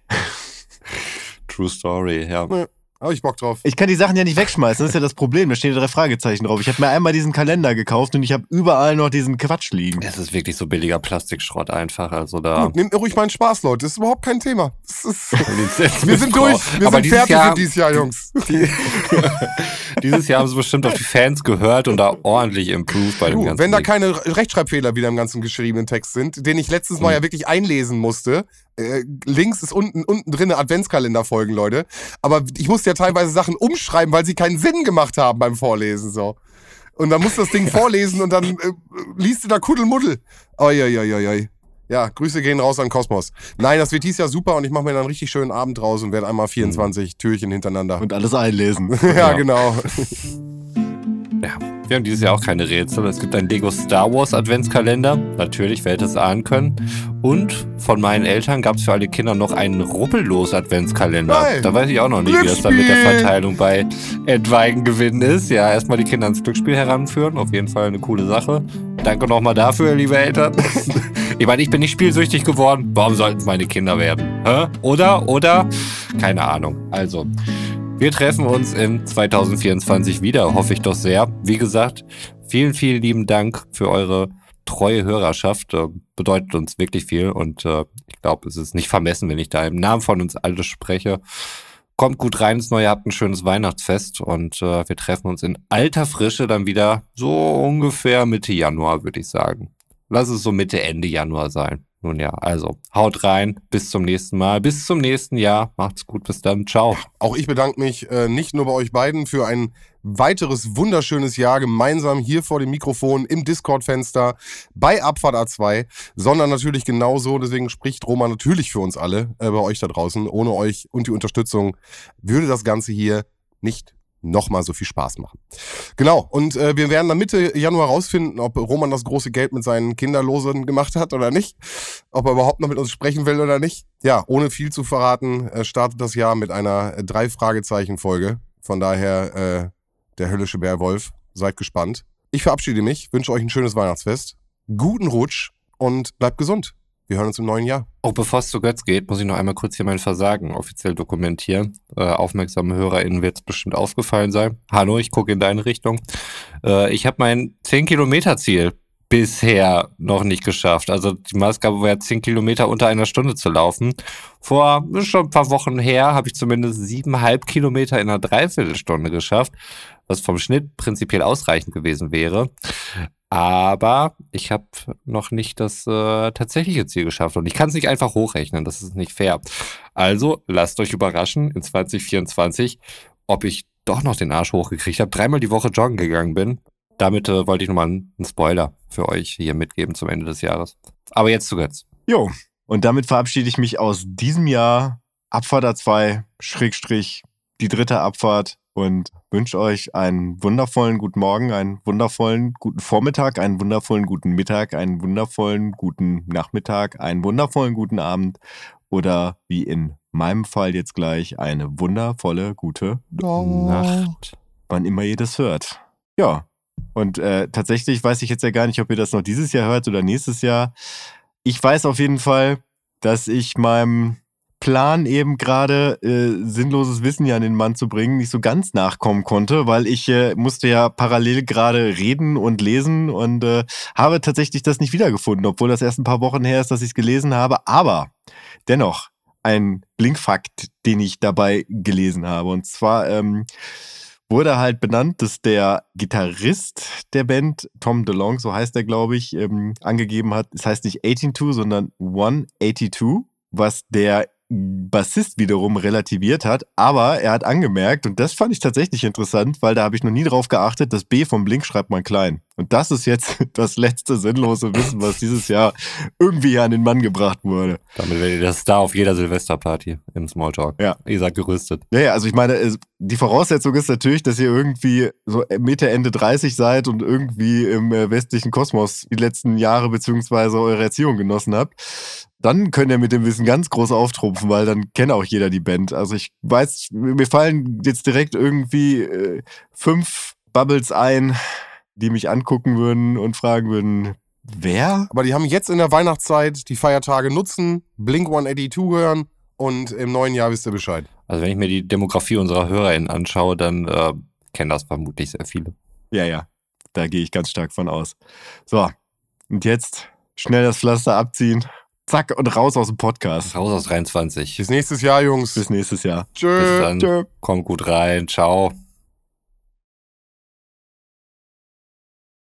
True Story, ja. Habe ich Bock drauf. Ich kann die Sachen ja nicht wegschmeißen, das ist ja das Problem. Da stehen drei Fragezeichen drauf. Ich habe mir einmal diesen Kalender gekauft und ich habe überall noch diesen Quatsch liegen. Es ist wirklich so billiger Plastikschrott einfach. Also da. Gut, nehmt ruhig meinen Spaß, Leute. Das ist überhaupt kein Thema. Wir sind durch. Wir Aber sind dieses fertig Jahr- für dieses Jahr, Jungs. Die, dieses Jahr haben sie bestimmt auf die Fans gehört und da ordentlich improved bei dem Du, ganzen wenn da Ding. keine Rechtschreibfehler wieder im ganzen geschriebenen Text sind, den ich letztens mal Hm. ja wirklich einlesen musste. Äh, links ist unten, unten drin Adventskalenderfolgen, Leute. Aber ich musste ja teilweise Sachen umschreiben, weil sie keinen Sinn gemacht haben beim Vorlesen, so. Und dann musst du das Ding vorlesen und dann äh, liest du da Kuddelmuddel. Oi. Ja, Grüße gehen raus an Kosmos. Nein, das wird dieses Jahr super und ich mache mir dann einen richtig schönen Abend raus und werde einmal 24 Türchen hintereinander. Und alles einlesen. ja, Ja. genau. Ja, wir haben dieses Jahr auch keine Rätsel. Es gibt einen Lego Star Wars Adventskalender. Natürlich, wer hätte es ahnen können. Und von meinen Eltern gab es für alle Kinder noch einen rubbellos Adventskalender. Geil. Da weiß ich auch noch nicht, wie das dann mit der. Verteilung bei etwaigen Gewinnen ist. Ja, erstmal die Kinder ins Glücksspiel heranführen. Auf jeden Fall eine coole Sache. Danke nochmal dafür, liebe Eltern. ich meine, ich bin nicht spielsüchtig geworden. Warum sollten es meine Kinder werden? Hä? Oder? Oder? Keine Ahnung. Also, wir treffen uns im 2024 wieder, hoffe ich doch sehr. Wie gesagt, vielen, vielen lieben Dank für eure treue Hörerschaft. Äh, bedeutet uns wirklich viel und äh, ich glaube, es ist nicht vermessen, wenn ich da im Namen von uns alle spreche. Kommt gut rein ins neue, habt ein schönes Weihnachtsfest und äh, wir treffen uns in alter Frische dann wieder so ungefähr Mitte Januar, würde ich sagen. Lass es so Mitte, Ende Januar sein. Nun ja, also haut rein, bis zum nächsten Mal, bis zum nächsten Jahr. Macht's gut, bis dann, ciao. Auch ich bedanke mich äh, nicht nur bei euch beiden für ein weiteres wunderschönes Jahr gemeinsam hier vor dem Mikrofon im Discord-Fenster bei Abfahrt A2, sondern natürlich genauso, deswegen spricht Roma natürlich für uns alle, äh, bei euch da draußen. Ohne euch und die Unterstützung würde das Ganze hier nicht nochmal so viel Spaß machen. Genau, und äh, wir werden dann Mitte Januar rausfinden, ob Roman das große Geld mit seinen Kinderlosen gemacht hat oder nicht, ob er überhaupt noch mit uns sprechen will oder nicht. Ja, ohne viel zu verraten, äh, startet das Jahr mit einer äh, Drei-Fragezeichen-Folge. Von daher, äh, der höllische Bärwolf, seid gespannt. Ich verabschiede mich, wünsche euch ein schönes Weihnachtsfest, guten Rutsch und bleibt gesund. Wir hören uns im neuen Jahr. Oh, bevor es zu Götz geht, muss ich noch einmal kurz hier mein Versagen offiziell dokumentieren. Äh, aufmerksame HörerInnen wird es bestimmt aufgefallen sein. Hallo, ich gucke in deine Richtung. Äh, ich habe mein 10-Kilometer-Ziel bisher noch nicht geschafft. Also die Maßgabe war ja 10 Kilometer unter einer Stunde zu laufen. Vor schon ein paar Wochen her habe ich zumindest siebeneinhalb Kilometer in einer Dreiviertelstunde geschafft, was vom Schnitt prinzipiell ausreichend gewesen wäre. Aber ich habe noch nicht das äh, tatsächliche Ziel geschafft und ich kann es nicht einfach hochrechnen, das ist nicht fair. Also lasst euch überraschen in 2024, ob ich doch noch den Arsch hochgekriegt habe, dreimal die Woche joggen gegangen bin. Damit äh, wollte ich nochmal einen Spoiler für euch hier mitgeben zum Ende des Jahres. Aber jetzt zu Götz. Jo, und damit verabschiede ich mich aus diesem Jahr Abfahrt A2, Schrägstrich, die dritte Abfahrt und wünsche euch einen wundervollen guten Morgen, einen wundervollen guten Vormittag, einen wundervollen guten Mittag, einen wundervollen guten Nachmittag, einen wundervollen guten Abend oder wie in meinem Fall jetzt gleich eine wundervolle gute Nacht. wann immer ihr das hört. Ja. Und äh, tatsächlich weiß ich jetzt ja gar nicht, ob ihr das noch dieses Jahr hört oder nächstes Jahr. Ich weiß auf jeden Fall, dass ich meinem Plan eben gerade äh, sinnloses Wissen ja an den Mann zu bringen nicht so ganz nachkommen konnte, weil ich äh, musste ja parallel gerade reden und lesen und äh, habe tatsächlich das nicht wiedergefunden, obwohl das erst ein paar Wochen her ist, dass ich es gelesen habe. Aber dennoch ein Blinkfakt, den ich dabei gelesen habe. Und zwar ähm, wurde halt benannt, dass der Gitarrist der Band, Tom DeLong, so heißt er, glaube ich, ähm, angegeben hat, es heißt nicht 182, sondern 182, was der Bassist wiederum relativiert hat, aber er hat angemerkt, und das fand ich tatsächlich interessant, weil da habe ich noch nie drauf geachtet, das B vom Blink schreibt man klein. Und das ist jetzt das letzte sinnlose Wissen, was dieses Jahr irgendwie an den Mann gebracht wurde. Damit werdet ihr das Star auf jeder Silvesterparty im Smalltalk. Ja. Ihr seid gerüstet. Ja, ja, also ich meine, die Voraussetzung ist natürlich, dass ihr irgendwie so Mitte, Ende 30 seid und irgendwie im äh, westlichen Kosmos die letzten Jahre beziehungsweise eure Erziehung genossen habt. Dann könnt ihr mit dem Wissen ganz groß auftrumpfen, weil dann kennt auch jeder die Band. Also ich weiß, mir fallen jetzt direkt irgendwie äh, fünf Bubbles ein, die mich angucken würden und fragen würden, wer? Aber die haben jetzt in der Weihnachtszeit die Feiertage nutzen, Blink 182 hören und im neuen Jahr wisst ihr Bescheid. Also wenn ich mir die Demografie unserer HörerInnen anschaue, dann äh, kennen das vermutlich sehr viele. Ja, ja, da gehe ich ganz stark von aus. So, und jetzt schnell das Pflaster abziehen. Zack und raus aus dem Podcast. Raus aus 23. Bis nächstes Jahr, Jungs. Bis nächstes Jahr. Tschö. Bis dann. Tschö. Kommt gut rein. Ciao.